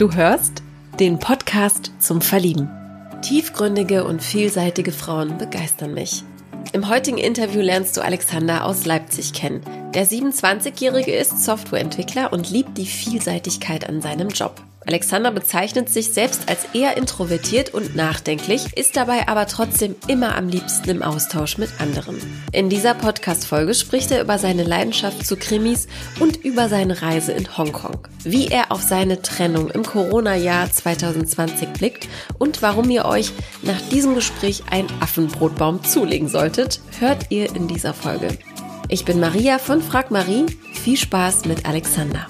Du hörst den Podcast zum Verlieben. Tiefgründige und vielseitige Frauen begeistern mich. Im heutigen Interview lernst du Alexander aus Leipzig kennen. Der 27-Jährige ist Softwareentwickler und liebt die Vielseitigkeit an seinem Job. Alexander bezeichnet sich selbst als eher introvertiert und nachdenklich, ist dabei aber trotzdem immer am liebsten im Austausch mit anderen. In dieser Podcast-Folge spricht er über seine Leidenschaft zu Krimis und über seine Reise in Hongkong, wie er auf seine Trennung im Corona-Jahr 2020 blickt und warum ihr euch nach diesem Gespräch ein Affenbrotbaum zulegen solltet, hört ihr in dieser Folge. Ich bin Maria von Frag Marie. Viel Spaß mit Alexander.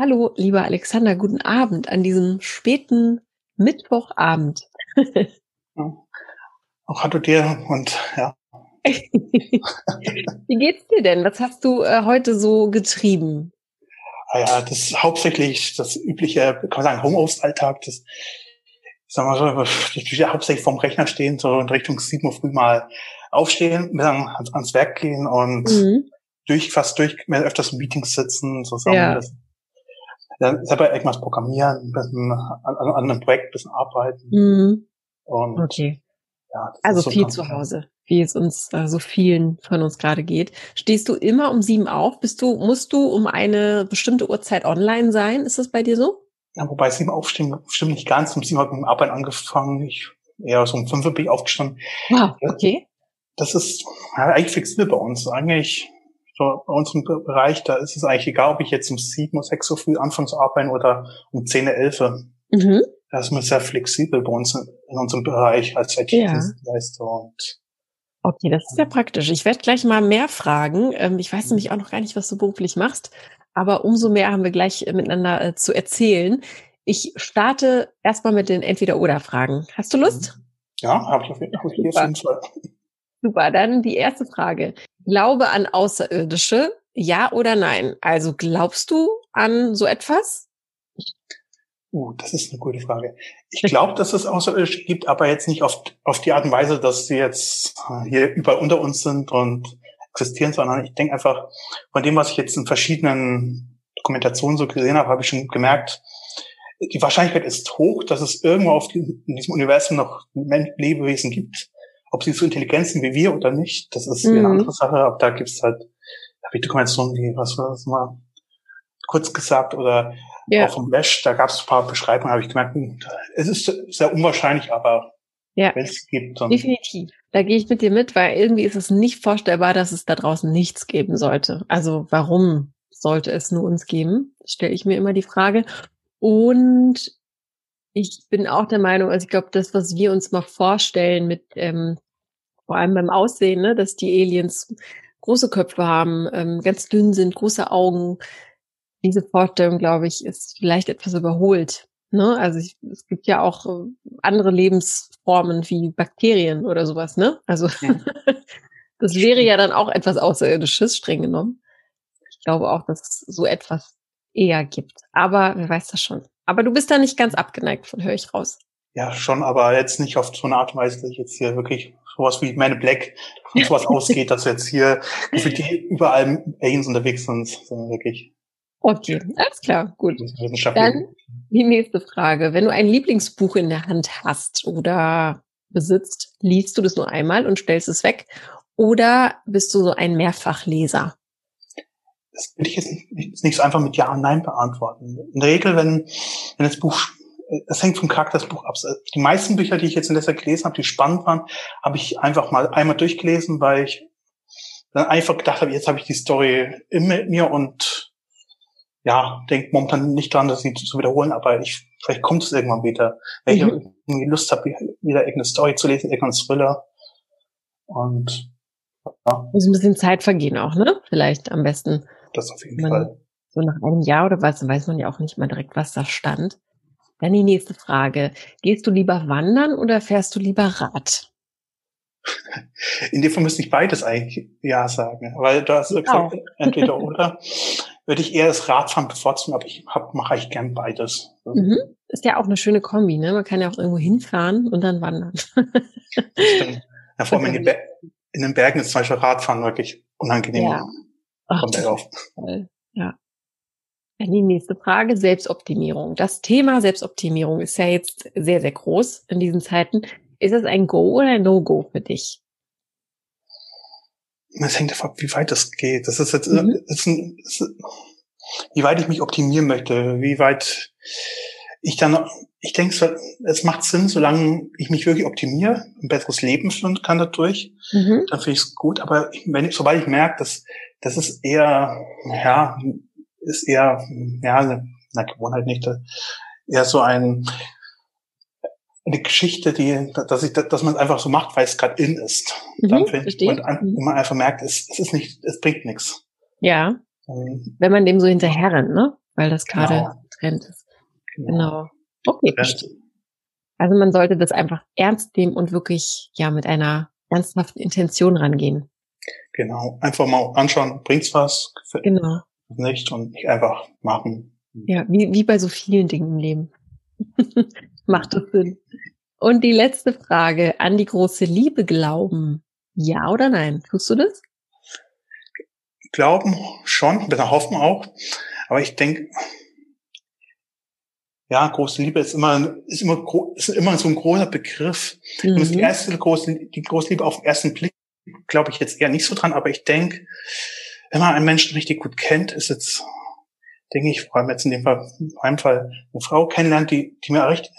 Hallo, lieber Alexander, guten Abend an diesem späten Mittwochabend. Auch hallo dir und ja. Wie geht's dir denn? Was hast du äh, heute so getrieben? Ah ja, das ist hauptsächlich das übliche, kann man sagen, Homeoffice-Alltag. Das, sagen wir so, ich hauptsächlich vorm Rechner stehen, so in Richtung 7 Uhr früh mal aufstehen, dann ans Werk gehen und mhm. durch, fast durch, mehr öfters in Meetings sitzen, zusammen. Ja. Das, ja, selber irgendwas programmieren, ein bisschen an, an einem Projekt ein bisschen arbeiten. Mhm. Und, okay. Ja, also so viel zu Hause, wie es uns äh, so vielen von uns gerade geht. Stehst du immer um sieben auf? Bist du, musst du um eine bestimmte Uhrzeit online sein? Ist das bei dir so? Ja, wobei sieben aufstehen stimmt nicht ganz. Um sieben habe ich mit dem Arbeiten angefangen. Ich eher so um fünf bin ich aufgestanden. Wow, okay. Das ist ja, eigentlich flexibel bei uns. Eigentlich so bei unserem Bereich, da ist es eigentlich egal, ob ich jetzt um sieben oder sechs so früh anfange zu arbeiten oder um zehn, elf. Mhm. Da ist man sehr flexibel bei uns in unserem Bereich als IT-Dienstleister. Ja. Okay, das ist sehr praktisch. Ich werde gleich mal mehr fragen. Ähm, ich weiß nämlich auch noch gar nicht, was du beruflich machst, aber umso mehr haben wir gleich miteinander äh, zu erzählen. Ich starte erstmal mit den Entweder-Oder-Fragen. Hast du Lust? Mhm. Ja, habe ich auf jeden Fall. Super, dann die erste Frage. Glaube an Außerirdische, ja oder nein? Also glaubst du an so etwas? Uh, das ist eine gute Frage. Ich glaube, dass es Außerirdische gibt, aber jetzt nicht auf, auf die Art und Weise, dass sie jetzt äh, hier überall unter uns sind und existieren, sondern ich denke einfach, von dem, was ich jetzt in verschiedenen Dokumentationen so gesehen habe, habe ich schon gemerkt, die Wahrscheinlichkeit ist hoch, dass es irgendwo auf die, in diesem Universum noch Lebewesen gibt, ob sie so intelligent sind wie wir oder nicht, das ist mhm. eine andere Sache, aber da gibt's halt, da habe ich Dokumentationen wie, was war das mal, kurz gesagt, oder ja. auch vom Mesh, da gab es ein paar Beschreibungen, habe ich gemerkt, hm, es ist sehr unwahrscheinlich, aber ja, wenn es gibt, dann definitiv. Da gehe ich mit dir mit, weil irgendwie ist es nicht vorstellbar, dass es da draußen nichts geben sollte. Also warum sollte es nur uns geben? Stelle ich mir immer die Frage. Und ich bin auch der Meinung, also ich glaube, das, was wir uns mal vorstellen mit, ähm, vor allem beim Aussehen, ne, dass die Aliens große Köpfe haben, ähm, ganz dünn sind, große Augen. Diese Vorstellung, glaube ich, ist vielleicht etwas überholt. Ne? Also ich, es gibt ja auch äh, andere Lebensformen wie Bakterien oder sowas. Ne? Also ja. das wäre ja dann auch etwas Außerirdisches, streng genommen. Ich glaube auch, dass es so etwas eher gibt. Aber wer weiß das schon. Aber du bist da nicht ganz abgeneigt von, höre ich raus. Ja, schon, aber jetzt nicht auf so eine Art und Weise, dass ich jetzt hier wirklich sowas wie Man Black von sowas ausgeht, dass jetzt hier überall Aliens unterwegs sind, sondern wirklich. Okay, alles klar, gut. Dann die nächste Frage. Wenn du ein Lieblingsbuch in der Hand hast oder besitzt, liest du das nur einmal und stellst es weg? Oder bist du so ein Mehrfachleser? Das will ich jetzt nicht, nicht so einfach mit Ja und Nein beantworten. In der Regel, wenn, wenn das Buch, es hängt vom Charakter des Buch ab. Die meisten Bücher, die ich jetzt in letzter gelesen habe, die spannend waren, habe ich einfach mal einmal durchgelesen, weil ich dann einfach gedacht habe, jetzt habe ich die Story in mir und ja, denke momentan nicht dran, das zu wiederholen, aber ich, vielleicht kommt es irgendwann wieder. Wenn ich mhm. irgendwie Lust habe, wieder irgendeine Story zu lesen, irgendeinen Thriller. Und ja. Muss ein bisschen Zeit vergehen auch, ne? Vielleicht am besten. Das auf jeden man, Fall. So nach einem Jahr oder was, weiß man ja auch nicht mal direkt, was da stand. Dann die nächste Frage. Gehst du lieber wandern oder fährst du lieber Rad? In dem Fall müsste ich beides eigentlich ja sagen, weil du hast gesagt, entweder oder. Würde ich eher das Radfahren bevorzugen, aber ich hab, mache eigentlich gern beides. Mhm. Ist ja auch eine schöne Kombi, ne? Man kann ja auch irgendwo hinfahren und dann wandern. Stimmt. Ja, vor allem in, den in den Bergen ist zum Beispiel Radfahren wirklich unangenehm. Ja. Ach, Kommt er auf. Ja. Dann die nächste Frage, Selbstoptimierung. Das Thema Selbstoptimierung ist ja jetzt sehr, sehr groß in diesen Zeiten. Ist es ein Go oder ein No-Go für dich? Das hängt davon ab, wie weit das geht. Das ist jetzt, mhm. ist ein, ist, wie weit ich mich optimieren möchte, wie weit ich dann, ich denke, es macht Sinn, solange ich mich wirklich optimiere, ein besseres Leben führen kann dadurch, mhm. dann finde ich es gut. Aber wenn, sobald ich merke, dass das ist eher, ja, ist eher, ja, eine, eine Gewohnheit nicht, eher so ein, eine Geschichte, die, dass ich, dass man es einfach so macht, weil es gerade in ist. Mhm, Dann finde ich, und mhm. man einfach merkt, es, es ist nicht, es bringt nichts. Ja. Ähm, Wenn man dem so hinterher rennt, ne? Weil das gerade genau. Trend ist. Genau. genau. Okay, verstehe. Also man sollte das einfach ernst nehmen und wirklich, ja, mit einer ernsthaften Intention rangehen. Genau. Einfach mal anschauen, bringt's was? Genau nicht und nicht einfach machen. Ja, wie, wie bei so vielen Dingen im Leben. Macht das Sinn. Und die letzte Frage, an die große Liebe glauben. Ja oder nein? Tust du das? Glauben schon, besser hoffen auch. Aber ich denke, ja, große Liebe ist immer, ist immer, ist immer so ein großer Begriff. Mhm. Und die erste große, die große Liebe auf den ersten Blick glaube ich jetzt eher nicht so dran, aber ich denke, wenn man einen Menschen richtig gut kennt, ist jetzt, denke ich, vor allem jetzt in dem Fall, in meinem Fall, eine Frau kennenlernt, die, die mir recht,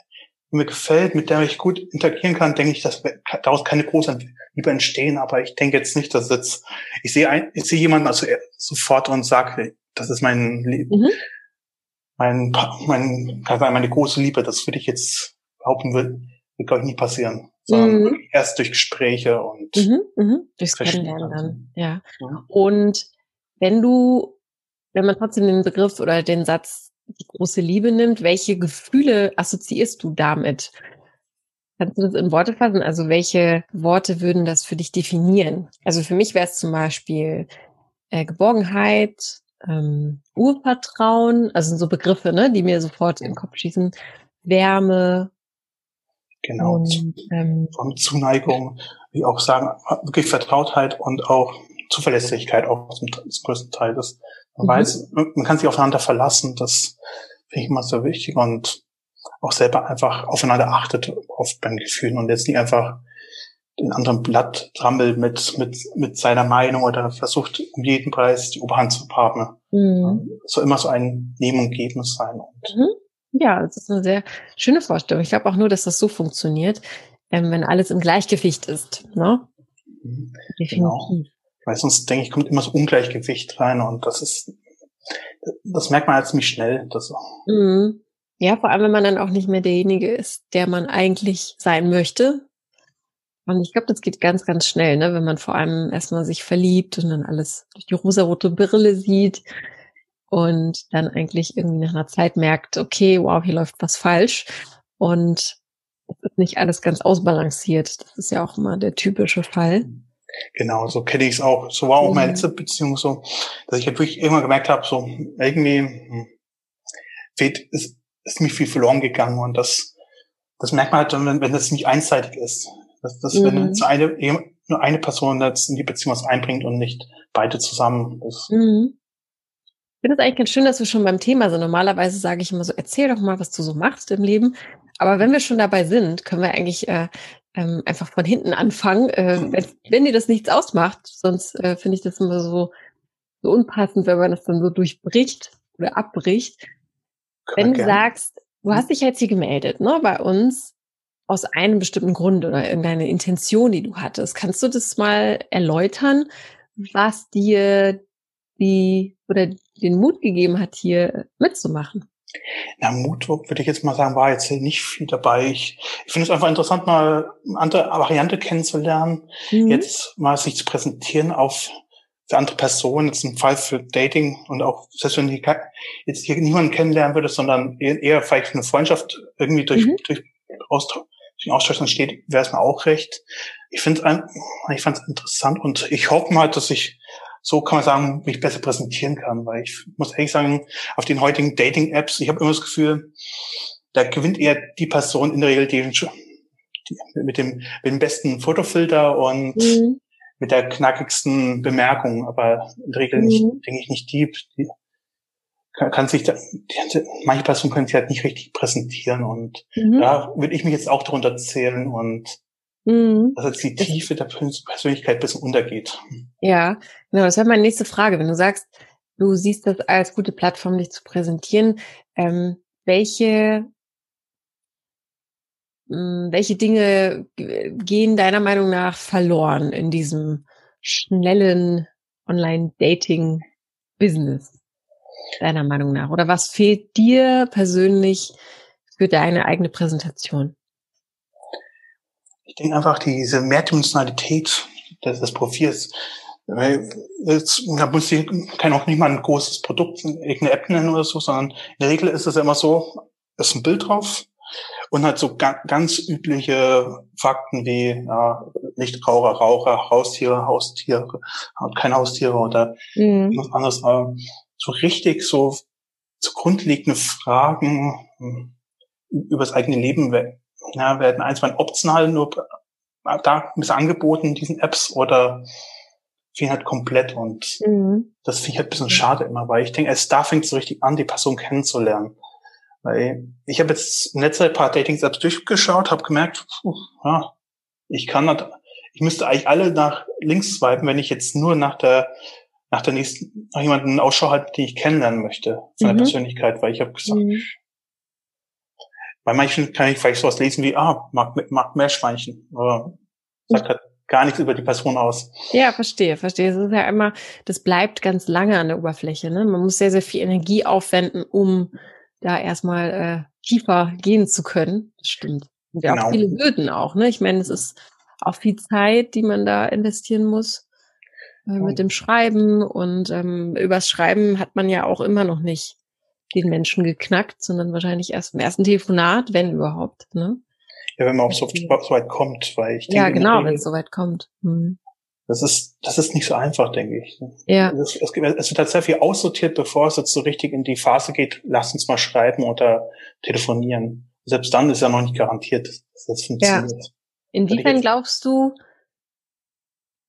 die mir gefällt, mit der ich gut interagieren kann, denke ich, dass daraus keine große Liebe entstehen. Aber ich denke jetzt nicht, dass jetzt, ich sehe ein, ich sehe jemanden also sofort und sage, das ist mein, mhm. Mein, mein, meine große Liebe. Das würde ich jetzt behaupten, wird, wird glaube ich nie passieren sondern mhm. erst durch Gespräche und mhm, mh. durchs Kennenlernen dann. Ja. ja. Und wenn du, wenn man trotzdem den Begriff oder den Satz die große Liebe nimmt, welche Gefühle assoziierst du damit? Kannst du das in Worte fassen? Also welche Worte würden das für dich definieren? Also für mich wäre es zum Beispiel äh, Geborgenheit, ähm, Urvertrauen, also so Begriffe, ne, die mir sofort in den Kopf schießen. Wärme, Genau. Und, ähm, von Zuneigung, wie auch sagen, wirklich Vertrautheit und auch Zuverlässigkeit auch zum, zum größten Teil. Das, man mhm. weiß, man kann sich aufeinander verlassen, das finde ich immer sehr wichtig und auch selber einfach aufeinander achtet, oft beim Gefühlen und jetzt nicht einfach den anderen Blatt trampelt mit, mit, mit seiner Meinung oder versucht um jeden Preis die Oberhand zu haben. Mhm. So immer so ein Nehmen und Geben sein. Und mhm. Ja, das ist eine sehr schöne Vorstellung. Ich glaube auch nur, dass das so funktioniert, ähm, wenn alles im Gleichgewicht ist. Ne? Mhm. Definitiv. Genau. Weil sonst denke ich, kommt immer so Ungleichgewicht rein und das ist, das merkt man halt ziemlich schnell. Das mhm. Ja, vor allem, wenn man dann auch nicht mehr derjenige ist, der man eigentlich sein möchte. Und ich glaube, das geht ganz, ganz schnell, ne? wenn man vor allem erstmal sich verliebt und dann alles durch die rosarote Brille sieht und dann eigentlich irgendwie nach einer Zeit merkt, okay, wow, hier läuft was falsch und es ist nicht alles ganz ausbalanciert. Das ist ja auch immer der typische Fall. Genau, so kenne ich es auch. So war auch meine letzte Beziehung so, dass ich halt wirklich irgendwann gemerkt habe, so irgendwie hm, fehlt, ist, ist mir viel verloren gegangen und das, das merkt man halt, wenn, wenn das nicht einseitig ist. Dass, dass mhm. wenn jetzt eine, nur eine Person jetzt in die Beziehung was einbringt und nicht beide zusammen. Das, mhm. Ich finde es eigentlich ganz schön, dass wir schon beim Thema sind. Normalerweise sage ich immer so, erzähl doch mal, was du so machst im Leben. Aber wenn wir schon dabei sind, können wir eigentlich äh, ähm, einfach von hinten anfangen, äh, wenn, wenn dir das nichts ausmacht. Sonst äh, finde ich das immer so, so unpassend, wenn man das dann so durchbricht oder abbricht. Wenn du sagst, du hast dich jetzt hier gemeldet, ne, bei uns aus einem bestimmten Grund oder irgendeine Intention, die du hattest. Kannst du das mal erläutern, was dir die oder den Mut gegeben hat, hier mitzumachen? Na, Mut würde ich jetzt mal sagen, war jetzt nicht viel dabei. Ich, ich finde es einfach interessant, mal eine andere Variante kennenzulernen, mhm. jetzt mal sich zu präsentieren auf für andere Personen, jetzt ein Fall für Dating und auch, selbst wenn ich jetzt hier niemanden kennenlernen würde, sondern eher vielleicht eine Freundschaft irgendwie durch, mhm. durch Austausch, durch Austausch entsteht, wäre es mir auch recht. Ich finde ich fand es interessant und ich hoffe mal, dass ich so kann man sagen, mich besser präsentieren kann. Weil ich muss ehrlich sagen, auf den heutigen Dating-Apps, ich habe immer das Gefühl, da gewinnt eher die Person in der Regel, die, die mit, dem, mit dem besten Fotofilter und mhm. mit der knackigsten Bemerkung, aber in der Regel mhm. nicht, denke ich, nicht die, die kann, sich da, manche Personen können sich halt nicht richtig präsentieren und mhm. da würde ich mich jetzt auch darunter zählen und mhm. dass jetzt die Tiefe der Persönlichkeit ein bisschen untergeht. Ja, genau, das wäre meine nächste Frage. Wenn du sagst, du siehst das als gute Plattform, dich zu präsentieren, ähm, welche hm, welche Dinge gehen deiner Meinung nach verloren in diesem schnellen Online-Dating-Business? Deiner Meinung nach? Oder was fehlt dir persönlich für deine eigene Präsentation? Ich denke einfach diese Mehrdimensionalität des, des Profils. Jetzt, da muss ich, kann auch nicht mal ein großes Produkt, irgendeine App nennen oder so, sondern in der Regel ist es immer so, ist ein Bild drauf, und halt so ga ganz übliche Fakten wie ja, Nichtraucher, Raucher, Haustiere, Haustiere, keine Haustiere oder mhm. was anderes. So richtig so zugrundliegende Fragen hm, über das eigene Leben ja, werden eins mal optional nur da ist angeboten in diesen Apps oder fehlen halt komplett und mhm. das finde ich halt ein bisschen schade immer, weil ich denke, erst da fängt es so richtig an, die Person kennenzulernen. Weil ich habe jetzt in letzter Zeit ein paar Dating-Apps durchgeschaut, habe gemerkt, puh, ja, ich kann nicht, ich müsste eigentlich alle nach links swipen, wenn ich jetzt nur nach der nach der nächsten, nach jemanden Ausschau halte, den ich kennenlernen möchte, von mhm. der Persönlichkeit, weil ich habe gesagt, mhm. bei manchen kann ich vielleicht sowas lesen wie, ah, mag, mag Meerschweinchen, aber sagt halt gar nichts über die Person aus. Ja, verstehe, verstehe. Es ist ja immer, das bleibt ganz lange an der Oberfläche. Ne? Man muss sehr, sehr viel Energie aufwenden, um da erstmal äh, tiefer gehen zu können. Das stimmt. Und ja genau. auch viele Hürden auch, ne? Ich meine, es ist auch viel Zeit, die man da investieren muss mit dem Schreiben und ähm, übers Schreiben hat man ja auch immer noch nicht den Menschen geknackt, sondern wahrscheinlich erst im ersten Telefonat, wenn überhaupt, ne? Ja, wenn man auch so, so weit kommt, weil ich denke, Ja, genau, wenn es so weit kommt. Hm. Das ist, das ist nicht so einfach, denke ich. Ja. Es, es, es wird halt sehr viel aussortiert, bevor es jetzt so richtig in die Phase geht, lass uns mal schreiben oder telefonieren. Selbst dann ist ja noch nicht garantiert, dass das funktioniert. Ja. Inwiefern glaubst du,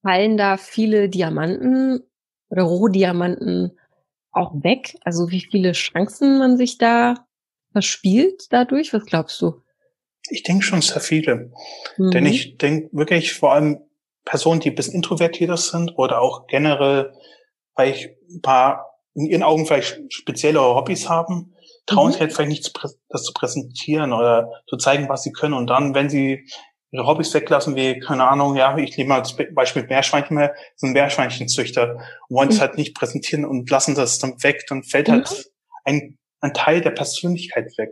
fallen da viele Diamanten oder Rohdiamanten auch weg? Also wie viele Chancen man sich da verspielt dadurch? Was glaubst du? Ich denke schon sehr viele. Mhm. Denn ich denke wirklich vor allem Personen, die ein bisschen introvertierter sind oder auch generell vielleicht ein paar in ihren Augen vielleicht speziellere Hobbys haben, trauen mhm. sich halt vielleicht nicht das zu präsentieren oder zu zeigen, was sie können. Und dann, wenn sie Hobbys weglassen, wie, keine Ahnung, ja, ich nehme mal das Beispiel Meerschweinchen mehr, sind Meerschweinchenzüchter wollen es mhm. halt nicht präsentieren und lassen das dann weg, dann fällt halt mhm. halt ein, ein Teil der Persönlichkeit weg.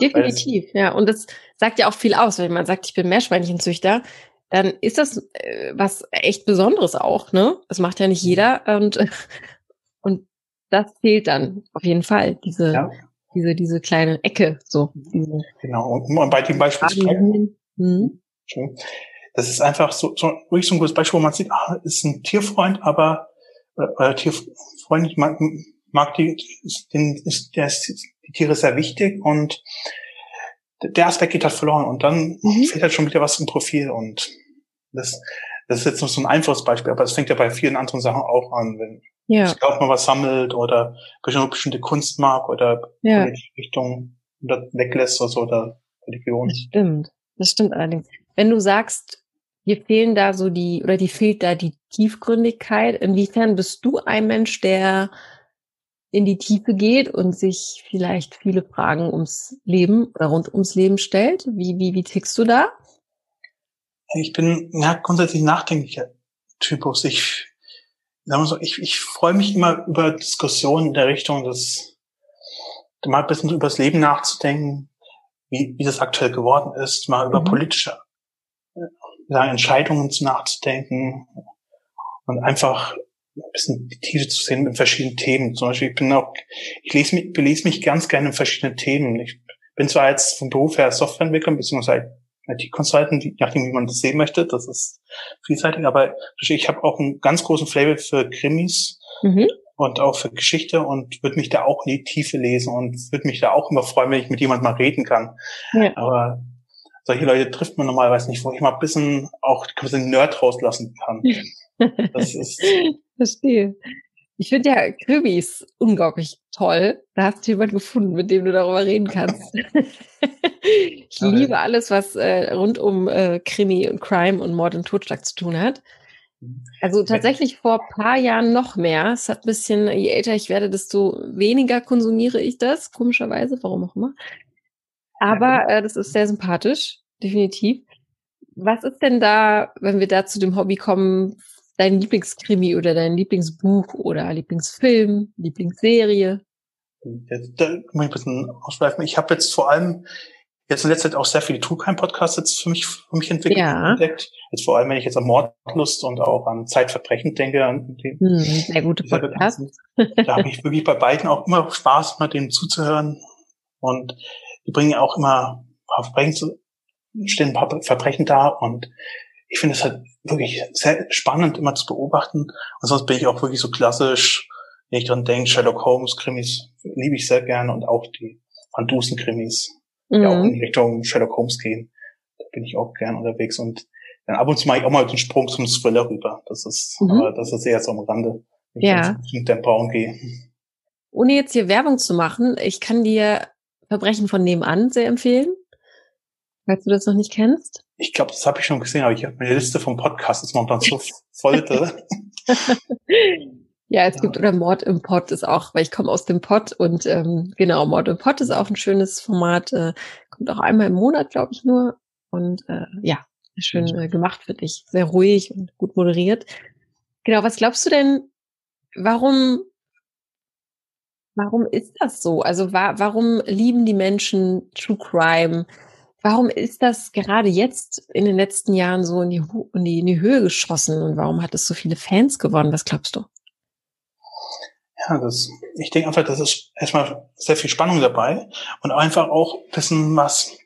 Definitiv, ja. Und das sagt ja auch viel aus, wenn man sagt, ich bin Meerschweinchenzüchter dann ist das äh, was echt Besonderes auch, ne? Das macht ja nicht mhm. jeder und, und das fehlt dann auf jeden Fall, diese, ja. diese, diese kleine Ecke, so. Diese genau. Und bei dem Beispiel, mhm. Das ist einfach so, so, wirklich so ein gutes Beispiel, wo man sieht, ah, ist ein Tierfreund, aber, äh, Tierfreund, ich mag, mag die, den, ist, der ist, die Tiere sehr wichtig und der Aspekt geht halt verloren und dann mhm. fehlt halt schon wieder was im Profil und das, das ist jetzt nur so ein einfaches Beispiel, aber es fängt ja bei vielen anderen Sachen auch an, wenn ja. ich glaube, man was sammelt oder bestimmte Kunst mag oder ja. Richtung oder weglässt oder so oder Religion. Das stimmt, das stimmt allerdings. Wenn du sagst, dir fehlen da so die, oder die fehlt da die Tiefgründigkeit, inwiefern bist du ein Mensch, der in die Tiefe geht und sich vielleicht viele Fragen ums Leben oder rund ums Leben stellt. Wie, wie, wie tickst du da? Ich bin ja grundsätzlich nachdenklicher Typus. Ich, sagen wir so, ich, ich freue mich immer über Diskussionen in der Richtung, dass mal ein bisschen über das Leben nachzudenken, wie, wie das aktuell geworden ist, mal über mhm. politische sagen, Entscheidungen nachzudenken und einfach ein bisschen die Tiefe zu sehen in verschiedenen Themen. Zum Beispiel, ich bin auch, ich lese mich, belese mich ganz gerne in verschiedenen Themen. Ich bin zwar jetzt vom Beruf her Softwareentwickler, beziehungsweise IT-Consultant, je nachdem, wie man das sehen möchte, das ist vielseitig, aber ich habe auch einen ganz großen Flavor für Krimis mhm. und auch für Geschichte und würde mich da auch in die Tiefe lesen und würde mich da auch immer freuen, wenn ich mit jemandem mal reden kann. Ja. Aber solche Leute trifft man normalerweise nicht, wo ich mal ein bisschen auch ein bisschen Nerd rauslassen kann. Das ist Verstehe. Ich finde ja Krimis unglaublich toll. Da hast du jemanden gefunden, mit dem du darüber reden kannst. ich Aber liebe alles, was äh, rund um äh, Krimi und Crime und Mord und Totschlag zu tun hat. Also tatsächlich vor paar Jahren noch mehr. Es hat ein bisschen, je älter ich werde, desto weniger konsumiere ich das, komischerweise, warum auch immer. Aber äh, das ist sehr sympathisch, definitiv. Was ist denn da, wenn wir da zu dem Hobby kommen, dein Lieblingskrimi oder dein Lieblingsbuch oder Lieblingsfilm, Lieblingsserie? Da, da muss ich ein bisschen ausschweifen. Ich habe jetzt vor allem jetzt in letzter Zeit auch sehr viele True Crime Podcasts jetzt für mich, für mich entwickelt, ja. entdeckt. Jetzt vor allem, wenn ich jetzt an Mordlust und auch an Zeitverbrechen denke. An die, hm, sehr gute Podcasts. Da habe ich wirklich bei beiden auch immer Spaß, mal denen zuzuhören. Und die bringen auch immer ein paar Verbrechen zu, stehen ein paar Verbrechen da und ich finde es halt wirklich sehr spannend, immer zu beobachten. Und sonst bin ich auch wirklich so klassisch, wenn ich dran denke, Sherlock Holmes Krimis liebe ich sehr gerne und auch die Van Dusen Krimis, die mhm. auch in Richtung Sherlock Holmes gehen. Da bin ich auch gern unterwegs und dann ab und zu mache ich auch mal den Sprung zum Thriller rüber. Das ist, mhm. aber das ist eher so am Rande, wenn ja. ich mit dem Baum gehe. Ohne jetzt hier Werbung zu machen, ich kann dir Verbrechen von nebenan sehr empfehlen. Falls du das noch nicht kennst. Ich glaube, das habe ich schon gesehen, aber ich habe meine Liste vom Podcast ist momentan so voll. ja, es ja. gibt oder Mord im Pod ist auch, weil ich komme aus dem Pod und ähm, genau, Mord im Pod ist auch ein schönes Format, äh, kommt auch einmal im Monat, glaube ich nur und äh, ja, schön äh, gemacht für dich, sehr ruhig und gut moderiert. Genau, was glaubst du denn, warum warum ist das so? Also wa warum lieben die Menschen True Crime? Warum ist das gerade jetzt in den letzten Jahren so in die, in die, in die Höhe geschossen und warum hat es so viele Fans gewonnen? Was glaubst du? Ja, das, ich denke einfach, das ist erstmal sehr viel Spannung dabei und einfach auch wissen, was,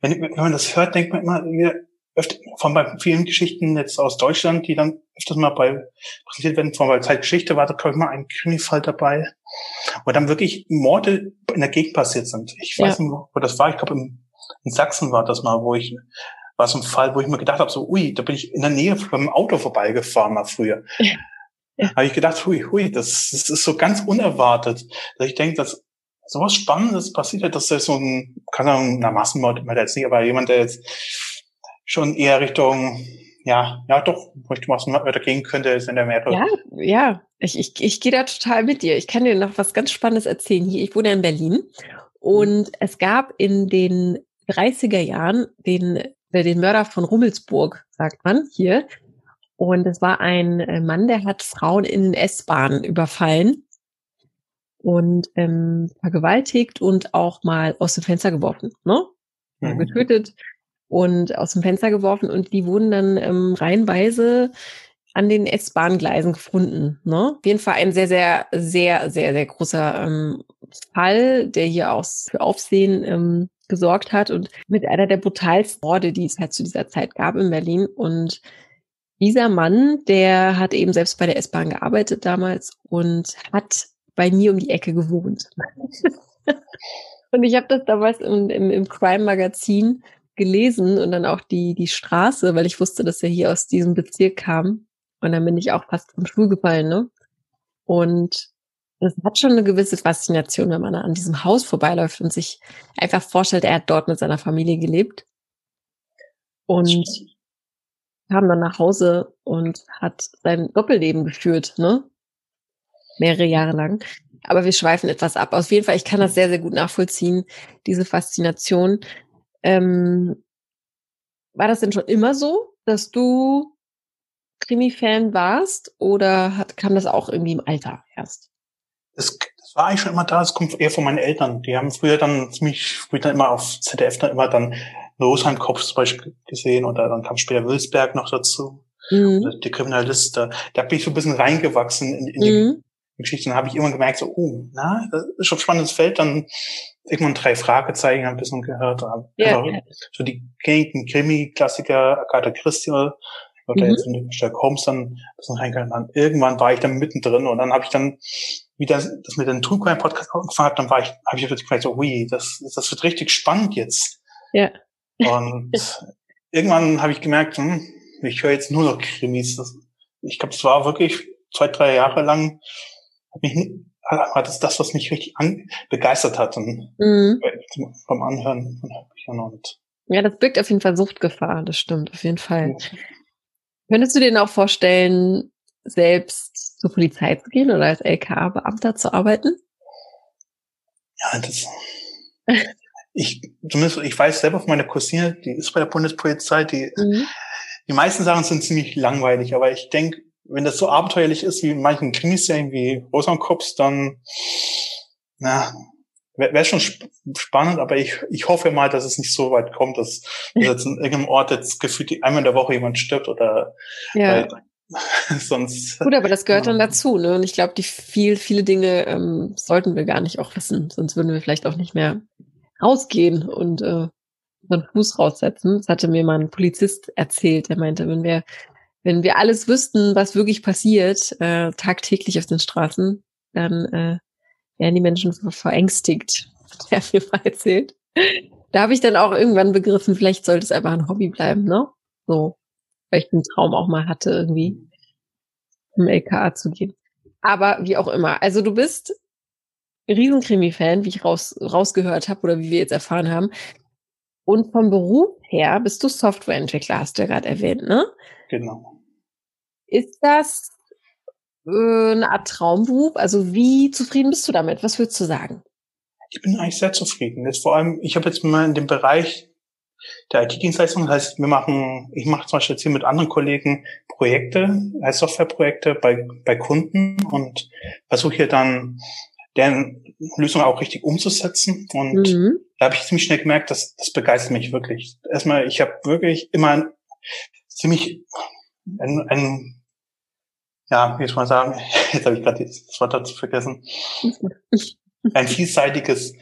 wenn, wenn man das hört, denkt man immer, öfter, von bei vielen Geschichten jetzt aus Deutschland, die dann öfters mal bei präsentiert werden, von bei Zeitgeschichte war da, glaube ich, mal ein Krimifall dabei, wo dann wirklich Morde in der Gegend passiert sind. Ich weiß ja. nicht, wo das war, ich glaube in Sachsen war das mal, wo ich war so ein Fall, wo ich mir gedacht habe, so, ui, da bin ich in der Nähe von einem Auto vorbeigefahren mal früher. Ja. Ja. Habe ich gedacht, hui, hui, das, das ist so ganz unerwartet, dass ich denke, dass sowas Spannendes passiert hat, dass da so ein, kann sagen, na, Massenmord jetzt nicht, aber jemand, der jetzt schon eher Richtung, ja, ja, doch, Richtung Massenmörder gehen könnte, ist in der Meere. Ja, ja, ich, ich, ich gehe da total mit dir. Ich kann dir noch was ganz Spannendes erzählen hier. Ich wohne in Berlin und es gab in den 30er Jahren den, äh, den Mörder von Rummelsburg, sagt man hier. Und es war ein äh, Mann, der hat Frauen in den S-Bahnen überfallen und ähm, vergewaltigt und auch mal aus dem Fenster geworfen, ne? Mhm. Getötet und aus dem Fenster geworfen und die wurden dann ähm, reihenweise an den S-Bahn-Gleisen gefunden. Ne? Auf jeden Fall ein sehr, sehr, sehr, sehr, sehr großer ähm, Fall, der hier auch für Aufsehen ähm, gesorgt hat und mit einer der brutalsten Morde, die es halt zu dieser Zeit gab in Berlin. Und dieser Mann, der hat eben selbst bei der S-Bahn gearbeitet damals und hat bei mir um die Ecke gewohnt. und ich habe das damals im, im, im Crime-Magazin gelesen und dann auch die, die Straße, weil ich wusste, dass er hier aus diesem Bezirk kam. Und dann bin ich auch fast vom Stuhl gefallen, ne? Und das hat schon eine gewisse Faszination, wenn man an diesem Haus vorbeiläuft und sich einfach vorstellt, er hat dort mit seiner Familie gelebt. Und kam dann nach Hause und hat sein Doppelleben geführt, ne? Mehrere Jahre lang. Aber wir schweifen etwas ab. Auf jeden Fall, ich kann das sehr, sehr gut nachvollziehen, diese Faszination. Ähm, war das denn schon immer so, dass du Krimi-Fan warst oder hat, kam das auch irgendwie im Alter erst? Das, das war eigentlich schon immer da, es kommt eher von meinen Eltern. Die haben früher dann ziemlich früh dann immer auf ZDF dann immer dann Losheim Kopf zum Beispiel gesehen oder dann kam später Wilsberg noch dazu. Mhm. Die Kriminalist, da, da bin ich so ein bisschen reingewachsen in, in mhm. Geschichte. Dann habe ich immer gemerkt, so, oh, na, das ist schon ein spannendes Feld. Dann irgendwann drei Fragezeichen ein bisschen gehört. Ja, also, So die gängigen Krimi-Klassiker, Agatha Christie oder mhm. jetzt in Sherlock Holmes dann ein bisschen reingegangen. Irgendwann war ich dann mittendrin und dann habe ich dann wieder das mit dem True Crime Podcast angefangen habe, dann war ich, habe ich wirklich gemerkt, so, ui, das, das wird richtig spannend jetzt. Ja. Und irgendwann habe ich gemerkt, hm, ich höre jetzt nur noch Krimis. Das, ich glaube, es war wirklich zwei, drei Jahre lang mich, hat es das, was mich richtig an, begeistert hat und mhm. beim Anhören von Hörbüchern und ja, das birgt auf jeden Fall Suchtgefahr, das stimmt, auf jeden Fall. Ja. Könntest du dir auch vorstellen, selbst zur Polizei zu gehen oder als LKA-Beamter zu arbeiten? Ja, das. ich, zumindest, ich weiß selber von meiner Cousine, die ist bei der Bundespolizei, die, mhm. die meisten Sachen sind ziemlich langweilig, aber ich denke, wenn das so abenteuerlich ist wie in manchen Krimiserien wie Rosenkops, dann, na, wäre wär schon sp spannend, aber ich, ich hoffe mal, dass es nicht so weit kommt, dass, dass jetzt in irgendeinem Ort jetzt gefühlt einmal in der Woche jemand stirbt oder ja. äh, sonst. Gut, aber das gehört dann dazu, ne? Und ich glaube, die viel, viele Dinge ähm, sollten wir gar nicht auch wissen, sonst würden wir vielleicht auch nicht mehr rausgehen und äh, unseren Fuß raussetzen. Das hatte mir mal ein Polizist erzählt, der meinte, wenn wir, wenn wir alles wüssten, was wirklich passiert, äh, tagtäglich auf den Straßen, dann äh, werden die Menschen verängstigt, hat er mir mal erzählt. Da habe ich dann auch irgendwann begriffen, vielleicht sollte es einfach ein Hobby bleiben, ne? So, weil ich den Traum auch mal hatte, irgendwie im LKA zu gehen. Aber wie auch immer. Also du bist Riesenkrimi-Fan, wie ich raus, rausgehört habe oder wie wir jetzt erfahren haben. Und vom Beruf her bist du Softwareentwickler, hast du ja gerade erwähnt, ne? Genau. Ist das äh, eine Art Traumberuf? Also wie zufrieden bist du damit? Was würdest du sagen? Ich bin eigentlich sehr zufrieden. Das vor allem, ich habe jetzt mal in dem Bereich der IT-Dienstleistung, das heißt, wir machen, ich mache zum Beispiel jetzt hier mit anderen Kollegen Projekte, als Softwareprojekte bei, bei Kunden und versuche hier dann deren Lösung auch richtig umzusetzen. Und mhm. da habe ich ziemlich schnell gemerkt, dass das begeistert mich wirklich. Erstmal, ich habe wirklich immer ziemlich ein, ein ja, wie soll man sagen, jetzt habe ich gerade das Wort dazu vergessen. Ein vielseitiges,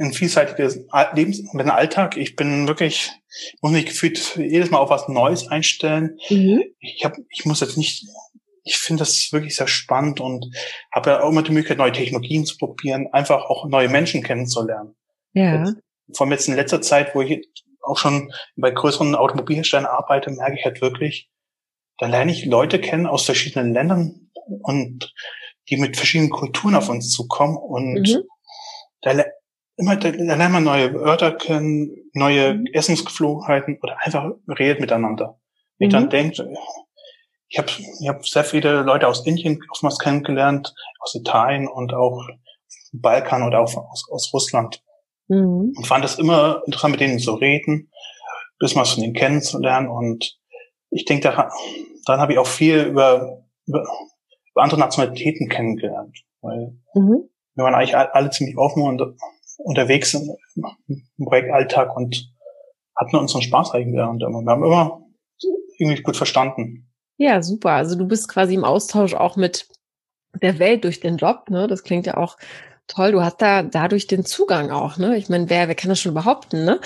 ein vielseitiges Lebens, mit einem Alltag. Ich bin wirklich, muss mich gefühlt jedes Mal auf was Neues einstellen. Mhm. Ich habe, ich muss jetzt nicht, ich finde das wirklich sehr spannend und habe ja auch immer die Möglichkeit, neue Technologien zu probieren, einfach auch neue Menschen kennenzulernen. Ja. Jetzt, vor allem jetzt in letzter Zeit, wo ich auch schon bei größeren Automobilherstellern arbeite, merke ich halt wirklich, da lerne ich Leute kennen aus verschiedenen Ländern und die mit verschiedenen Kulturen auf uns zukommen und mhm. da immer da, da lernt man neue Wörter kennen, neue mhm. Essensgeflogenheiten oder einfach redet miteinander. Mhm. Ich dann denke, ich habe ich hab sehr viele Leute aus Indien oftmals kennengelernt, aus Italien und auch Balkan oder auch aus, aus Russland. Mhm. Und fand es immer interessant, mit denen zu reden, bis mal von denen kennenzulernen und ich denke, daran, daran habe ich auch viel über, über, über andere Nationalitäten kennengelernt. Weil mhm. wir waren eigentlich alle ziemlich offen und unterwegs im, im Projektalltag und hatten unseren Spaß eigentlich und wir haben immer irgendwie gut verstanden. Ja, super. Also du bist quasi im Austausch auch mit der Welt durch den Job, ne? Das klingt ja auch toll. Du hast da dadurch den Zugang auch, ne? Ich meine, wer, wer kann das schon behaupten, ne?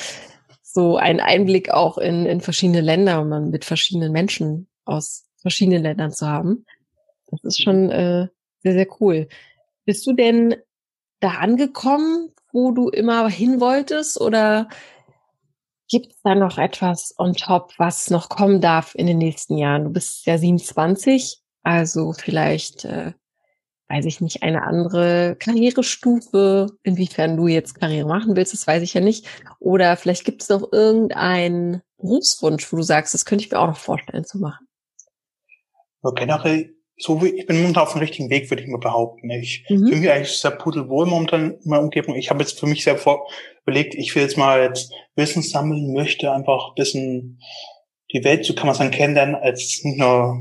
so einen Einblick auch in, in verschiedene Länder und man mit verschiedenen Menschen aus verschiedenen Ländern zu haben. Das ist schon äh, sehr, sehr cool. Bist du denn da angekommen, wo du immer hin wolltest oder gibt es da noch etwas on top, was noch kommen darf in den nächsten Jahren? Du bist ja 27, also vielleicht äh, weiß ich nicht, eine andere Karrierestufe, inwiefern du jetzt Karriere machen willst, das weiß ich ja nicht. Oder vielleicht gibt es noch irgendeinen Berufswunsch, wo du sagst, das könnte ich mir auch noch vorstellen zu machen. Ja, generell, so wie ich bin momentan auf dem richtigen Weg, würde ich mal behaupten. Ich mhm. fühle mich eigentlich sehr pudelwohl momentan in meiner Umgebung. Ich habe jetzt für mich sehr vor überlegt, ich will jetzt mal jetzt Wissen sammeln, möchte einfach ein bisschen die Welt, so kann man es dann kennenlernen, als nicht nur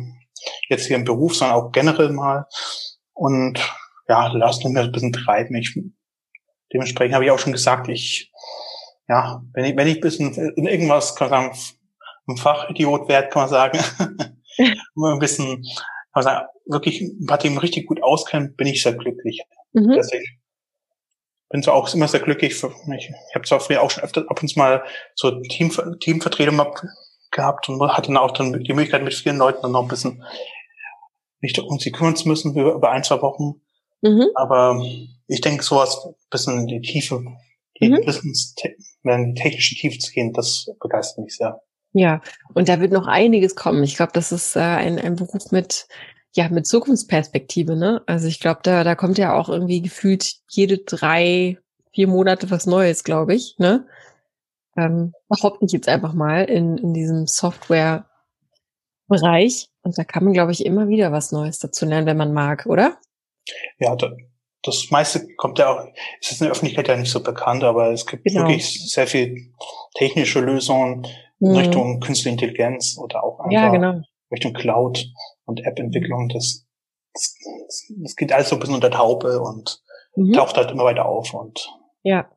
jetzt hier im Beruf, sondern auch generell mal. Und ja, lass mich ein bisschen treiben. Ich, dementsprechend habe ich auch schon gesagt, ich, ja, wenn ich, wenn ich ein bisschen in irgendwas, kann man sagen, ein Fachidiot werde, kann man sagen, ein bisschen, kann man sagen, wirklich ein paar Themen richtig gut auskennen, bin ich sehr glücklich. Mhm. Deswegen bin zwar auch immer sehr glücklich. Für mich. Ich habe zwar früher auch schon öfter ab und zu mal so Team, Teamvertretung gehabt und hatte dann auch dann die Möglichkeit, mit vielen Leuten dann noch ein bisschen nicht um sie kümmern zu müssen über, über ein, zwei Wochen. Mhm. Aber ich denke, sowas bisschen in die Tiefe, die mhm. In die technische Tiefe zu gehen, das begeistert mich sehr. Ja, und da wird noch einiges kommen. Ich glaube, das ist äh, ein, ein Beruf mit ja, mit Zukunftsperspektive, ne? Also ich glaube, da, da kommt ja auch irgendwie gefühlt jede drei, vier Monate was Neues, glaube ich, ne? Ähm, behaupte ich jetzt einfach mal in, in diesem Software-Bereich. Und da kann man, glaube ich, immer wieder was Neues dazu lernen, wenn man mag, oder? Ja, da, das meiste kommt ja auch, es ist in der Öffentlichkeit ja nicht so bekannt, aber es gibt genau. wirklich sehr viel technische Lösungen mhm. Richtung Künstliche Intelligenz oder auch einfach ja, genau. Richtung Cloud und App-Entwicklung. Das, das, das geht alles so ein bisschen unter Taube und mhm. taucht halt immer weiter auf und ja.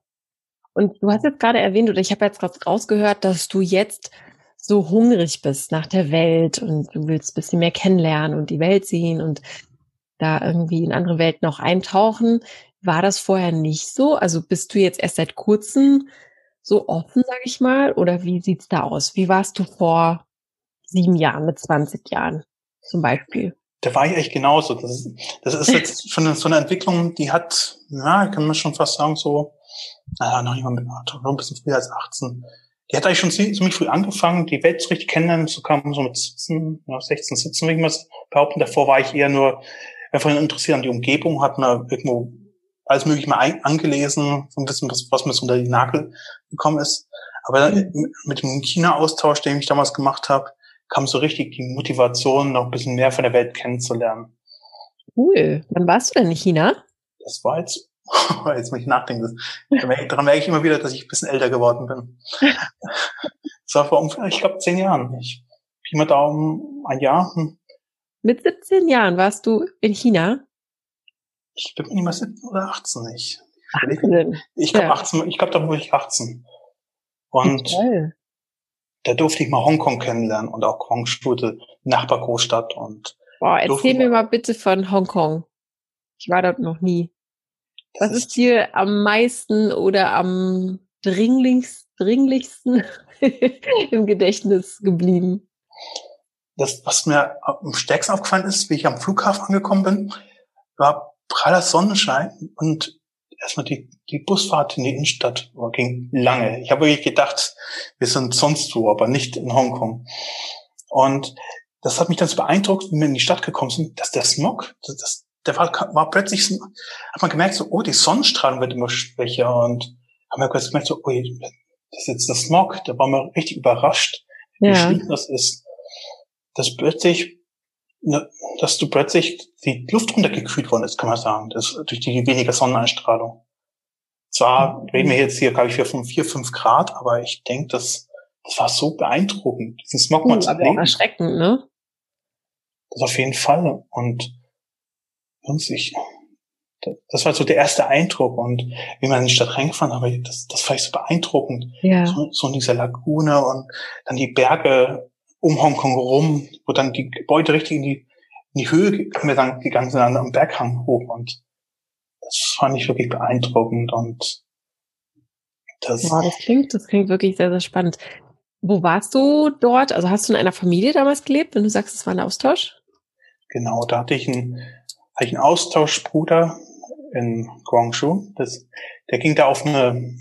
Und du hast jetzt gerade erwähnt, oder ich habe jetzt gerade rausgehört, dass du jetzt so hungrig bist nach der Welt und du willst ein bisschen mehr kennenlernen und die Welt sehen und da irgendwie in andere Welten noch eintauchen. War das vorher nicht so? Also bist du jetzt erst seit kurzem so offen, sag ich mal? Oder wie sieht's da aus? Wie warst du vor sieben Jahren, mit 20 Jahren zum Beispiel? Da war ich echt genauso. Das ist, das ist jetzt schon so eine Entwicklung, die hat, ja, kann man schon fast sagen, so, naja, noch mal mit, noch ein bisschen früher als 18. Die hat eigentlich schon ziemlich früh angefangen, die Welt so richtig kennenlernen zu kommen, so mit 17, ja, 16, 17, würde ich mal behaupten. Davor war ich eher nur einfach interessiert an die Umgebung, hat mir irgendwo alles mögliche mal ein, angelesen, so ein bisschen, was, was mir so unter die Nagel gekommen ist. Aber dann mhm. mit dem China-Austausch, den ich damals gemacht habe, kam so richtig die Motivation, noch ein bisschen mehr von der Welt kennenzulernen. Cool. Wann warst du denn in China? Das war jetzt, jetzt muss ich nachdenken. Daran merke ich immer wieder, dass ich ein bisschen älter geworden bin. das war vor ungefähr, ich glaube, zehn Jahren. Ich Pi mal Daumen, ein Jahr. Mit 17 Jahren warst du in China? Ich bin nicht mal 17 oder 18 nicht. 18. Ich glaube, ja. 18, ich glaube, da war ich 18. Und okay. da durfte ich mal Hongkong kennenlernen und auch Hongshude, Nachbargroßstadt und. Boah, erzähl mir mal bitte von Hongkong. Ich war dort noch nie. Was ist, ist dir am meisten oder am dringlichsten, dringlichsten im Gedächtnis geblieben? das, was mir am stärksten aufgefallen ist, wie ich am Flughafen angekommen bin, war praller Sonnenschein und erstmal die, die Busfahrt in die Innenstadt ging lange. Ich habe wirklich gedacht, wir sind sonst wo, aber nicht in Hongkong. Und das hat mich dann so beeindruckt, wie wir in die Stadt gekommen sind, dass der Smog, das, das, der war, war plötzlich, hat man gemerkt, so, oh, die Sonnenstrahlung wird immer schwächer und haben wir gemerkt, so, oh, das ist jetzt der Smog, da waren wir richtig überrascht, wie ja. schlimm das ist dass plötzlich, ne, dass du plötzlich die Luft runtergekühlt worden ist, kann man sagen, das, durch die weniger Sonneneinstrahlung. Zwar mhm. reden wir jetzt hier, glaube ich, von vier, fünf Grad, aber ich denke, das, das war so beeindruckend, diesen Smog mal uh, zu aber erschreckend, ne? Das auf jeden Fall. Und, und ich, das war so der erste Eindruck und wie man in die Stadt reingefahren habe, das, das fand ich so beeindruckend. Ja. So, so in dieser Lagune und dann die Berge um Hongkong rum, wo dann die Gebäude richtig in die, in die Höhe dann gegangen sind, am Berghang hoch. Und das fand ich wirklich beeindruckend und das. Wow, das klingt, das klingt wirklich sehr, sehr spannend. Wo warst du dort? Also hast du in einer Familie damals gelebt, wenn du sagst, es war ein Austausch? Genau, da hatte ich einen, hatte ich einen Austauschbruder in Guangzhou. Das, der ging da auf eine,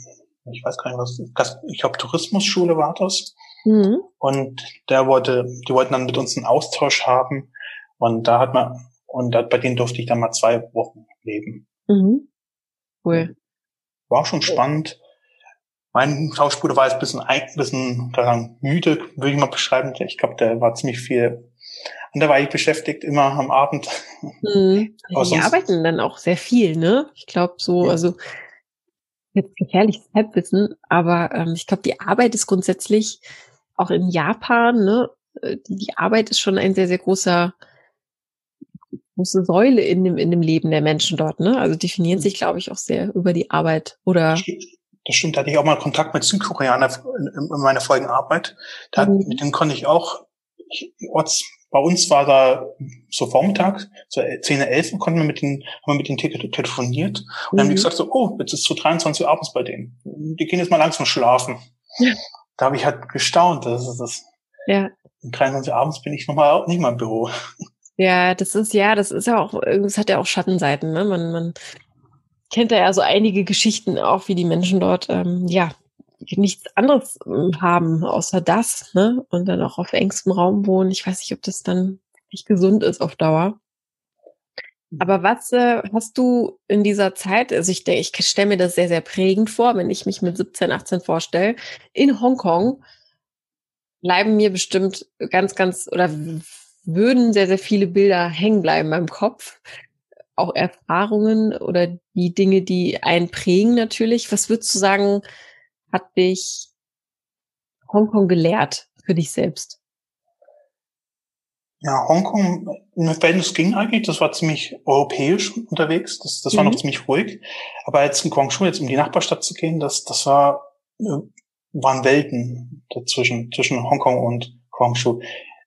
ich weiß gar nicht was, ich glaube Tourismusschule war das. Mhm. Und der wollte, die wollten dann mit uns einen Austausch haben. Und da hat man, und bei denen durfte ich dann mal zwei Wochen leben. Mhm. Cool. War auch schon spannend. Mein Tauschbruder war jetzt ein bisschen, ein bisschen daran müde, würde ich mal beschreiben. Ich glaube, der war ziemlich viel anderweitig beschäftigt, immer am Abend. Mhm. Die arbeiten dann auch sehr viel, ne? Ich glaube so, ja. also jetzt gefährliches Halbwissen, aber ähm, ich glaube, die Arbeit ist grundsätzlich auch in Japan, ne, äh, die, die Arbeit ist schon ein sehr, sehr großer, große Säule in dem, in dem Leben der Menschen dort, ne? Also definieren sich, glaube ich, auch sehr über die Arbeit oder. Das stimmt, da hatte ich auch mal Kontakt mit Südkoreanern in, in meiner vorigen Arbeit. Da, mhm. Mit denen konnte ich auch, ich, Orts, bei uns war da so Vormittag, so 10, 11 konnten wir mit denen, haben wir mit denen telefoniert. Und mhm. dann haben die mhm. gesagt so, oh, jetzt ist so 23 Uhr abends bei denen. Die gehen jetzt mal langsam schlafen. Ja da habe ich halt gestaunt. Das ist das. Ja. Um 23 abends bin ich nochmal nicht mal im Büro. Ja, das ist ja, das ist ja auch, das hat ja auch Schattenseiten. Ne? Man, man kennt da ja so einige Geschichten auch, wie die Menschen dort, ähm, ja, nichts anderes ähm, haben außer das, ne? Und dann auch auf engstem Raum wohnen. Ich weiß nicht, ob das dann nicht gesund ist auf Dauer. Aber was äh, hast du in dieser Zeit, also ich denke, ich stelle mir das sehr, sehr prägend vor, wenn ich mich mit 17, 18 vorstelle, in Hongkong bleiben mir bestimmt ganz, ganz oder würden sehr, sehr viele Bilder hängen bleiben meinem Kopf. Auch Erfahrungen oder die Dinge, die einen prägen natürlich. Was würdest du sagen, hat dich Hongkong gelehrt für dich selbst? Ja, Hongkong, wenn es ging eigentlich, das war ziemlich europäisch unterwegs, das, das war mhm. noch ziemlich ruhig. Aber jetzt in Guangzhou, jetzt um die Nachbarstadt zu gehen, das, das war, äh, waren Welten dazwischen, zwischen Hongkong und Guangzhou.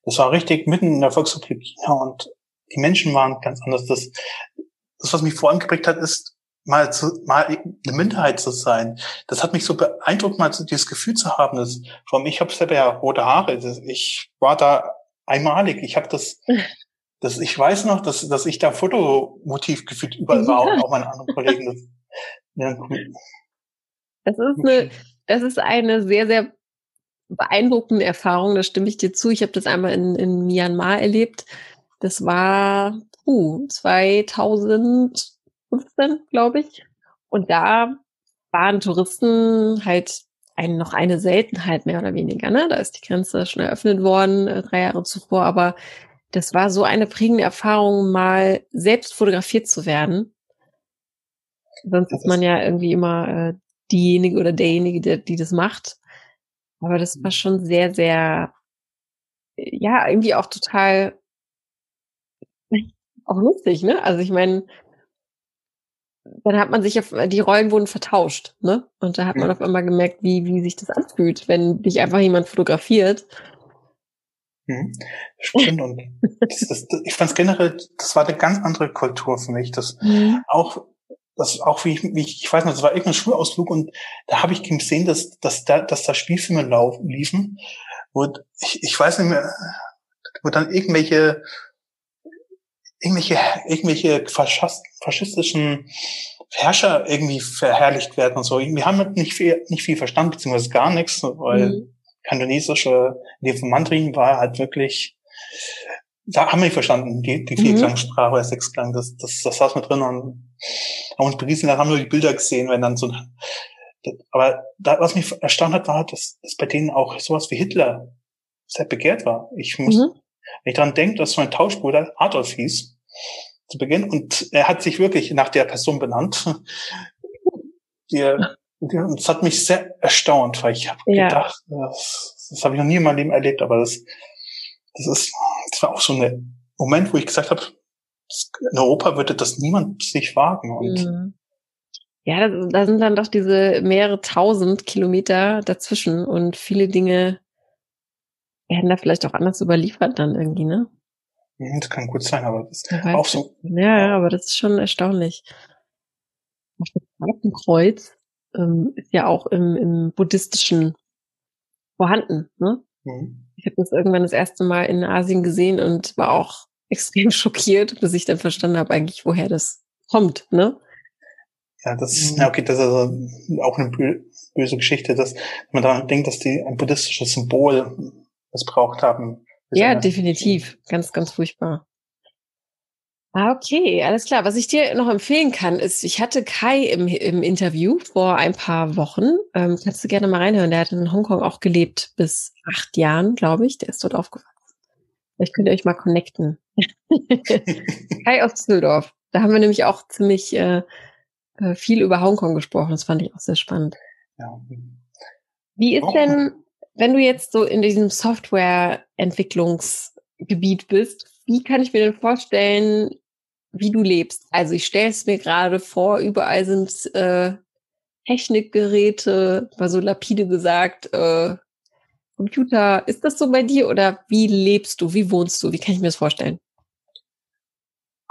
Das war richtig mitten in der Volksrepublik China und die Menschen waren ganz anders. Das, das was mich vor allem geprägt hat, ist, mal zu, mal eine Minderheit zu sein. Das hat mich so beeindruckt, mal dieses Gefühl zu haben. Dass, vor allem ich habe selber ja rote Haare. Ich war da einmalig. Ich habe das, das, ich weiß noch, dass, dass ich da Fotomotiv gefühlt überall war, ja. auch meine anderen Kollegen. Das, ja, cool. das ist eine, das ist eine sehr, sehr beeindruckende Erfahrung, da stimme ich dir zu. Ich habe das einmal in, in Myanmar erlebt. Das war uh, 2015, glaube ich. Und da waren Touristen halt ein, noch eine Seltenheit mehr oder weniger. Ne? Da ist die Grenze schon eröffnet worden, äh, drei Jahre zuvor, aber das war so eine prägende Erfahrung, mal selbst fotografiert zu werden. Sonst ist man ja irgendwie immer äh, diejenige oder derjenige, der, die das macht. Aber das war schon sehr, sehr, ja, irgendwie auch total auch lustig, ne? Also ich meine, dann hat man sich auf, die Rollen wurden vertauscht, ne? Und da hat man auf einmal gemerkt, wie, wie sich das anfühlt, wenn dich einfach jemand fotografiert. Mhm. Stimmt. Und das, das, ich fand es generell, das war eine ganz andere Kultur für mich. Das mhm. auch, das auch wie ich, wie ich, ich weiß nicht, das war irgendein Schulausflug und da habe ich gesehen, dass, dass da, dass da Spielfilme laufen, liefen. Und ich, ich weiß nicht mehr, wo dann irgendwelche irgendwelche, irgendwelche faschistischen Herrscher irgendwie verherrlicht werden und so. Wir haben nicht viel, nicht viel verstanden, beziehungsweise gar nichts, weil mhm. kantonesische, Mandarin war halt wirklich, da haben wir nicht verstanden, die, die Vierklangsprache mhm. Sechsklang, das, das, das saß mit drin und haben uns beriesen, da haben nur die Bilder gesehen, wenn dann so, aber da, was mich erstaunt hat, war, dass, dass bei denen auch sowas wie Hitler sehr begehrt war. Ich muss, mhm. wenn ich daran denke, dass mein Tauschbruder Adolf hieß, zu Beginn und er hat sich wirklich nach der Person benannt. Die, die, das hat mich sehr erstaunt, weil ich habe ja. gedacht, das, das habe ich noch nie in meinem Leben erlebt, aber das, das ist, das war auch so ein Moment, wo ich gesagt habe, in Europa würde das niemand sich wagen und mhm. ja, da, da sind dann doch diese mehrere tausend Kilometer dazwischen und viele Dinge werden da vielleicht auch anders überliefert dann irgendwie, ne? Das kann gut sein, aber das ist auch so. Ja, ja, aber das ist schon erstaunlich. Das Hakenkreuz ähm, ist ja auch im, im buddhistischen vorhanden. Ne? Mhm. Ich habe das irgendwann das erste Mal in Asien gesehen und war auch extrem schockiert, bis ich dann verstanden habe, eigentlich, woher das kommt. Ne? Ja, das ist, mhm. okay, das ist also auch eine böse Geschichte, dass man daran denkt, dass die ein buddhistisches Symbol missbraucht haben, ja, definitiv. Ganz, ganz furchtbar. Ah, okay, alles klar. Was ich dir noch empfehlen kann, ist, ich hatte Kai im, im Interview vor ein paar Wochen. Ähm, kannst du gerne mal reinhören. Der hat in Hongkong auch gelebt bis acht Jahren, glaube ich. Der ist dort aufgewachsen. Vielleicht könnt ihr euch mal connecten. Kai aus Düsseldorf. Da haben wir nämlich auch ziemlich äh, äh, viel über Hongkong gesprochen. Das fand ich auch sehr spannend. Ja. Wie ist denn wenn du jetzt so in diesem Softwareentwicklungsgebiet bist, wie kann ich mir denn vorstellen, wie du lebst? Also ich stelle es mir gerade vor, überall sind äh, Technikgeräte, mal so lapide gesagt, äh, Computer. Ist das so bei dir oder wie lebst du? Wie wohnst du? Wie kann ich mir das vorstellen?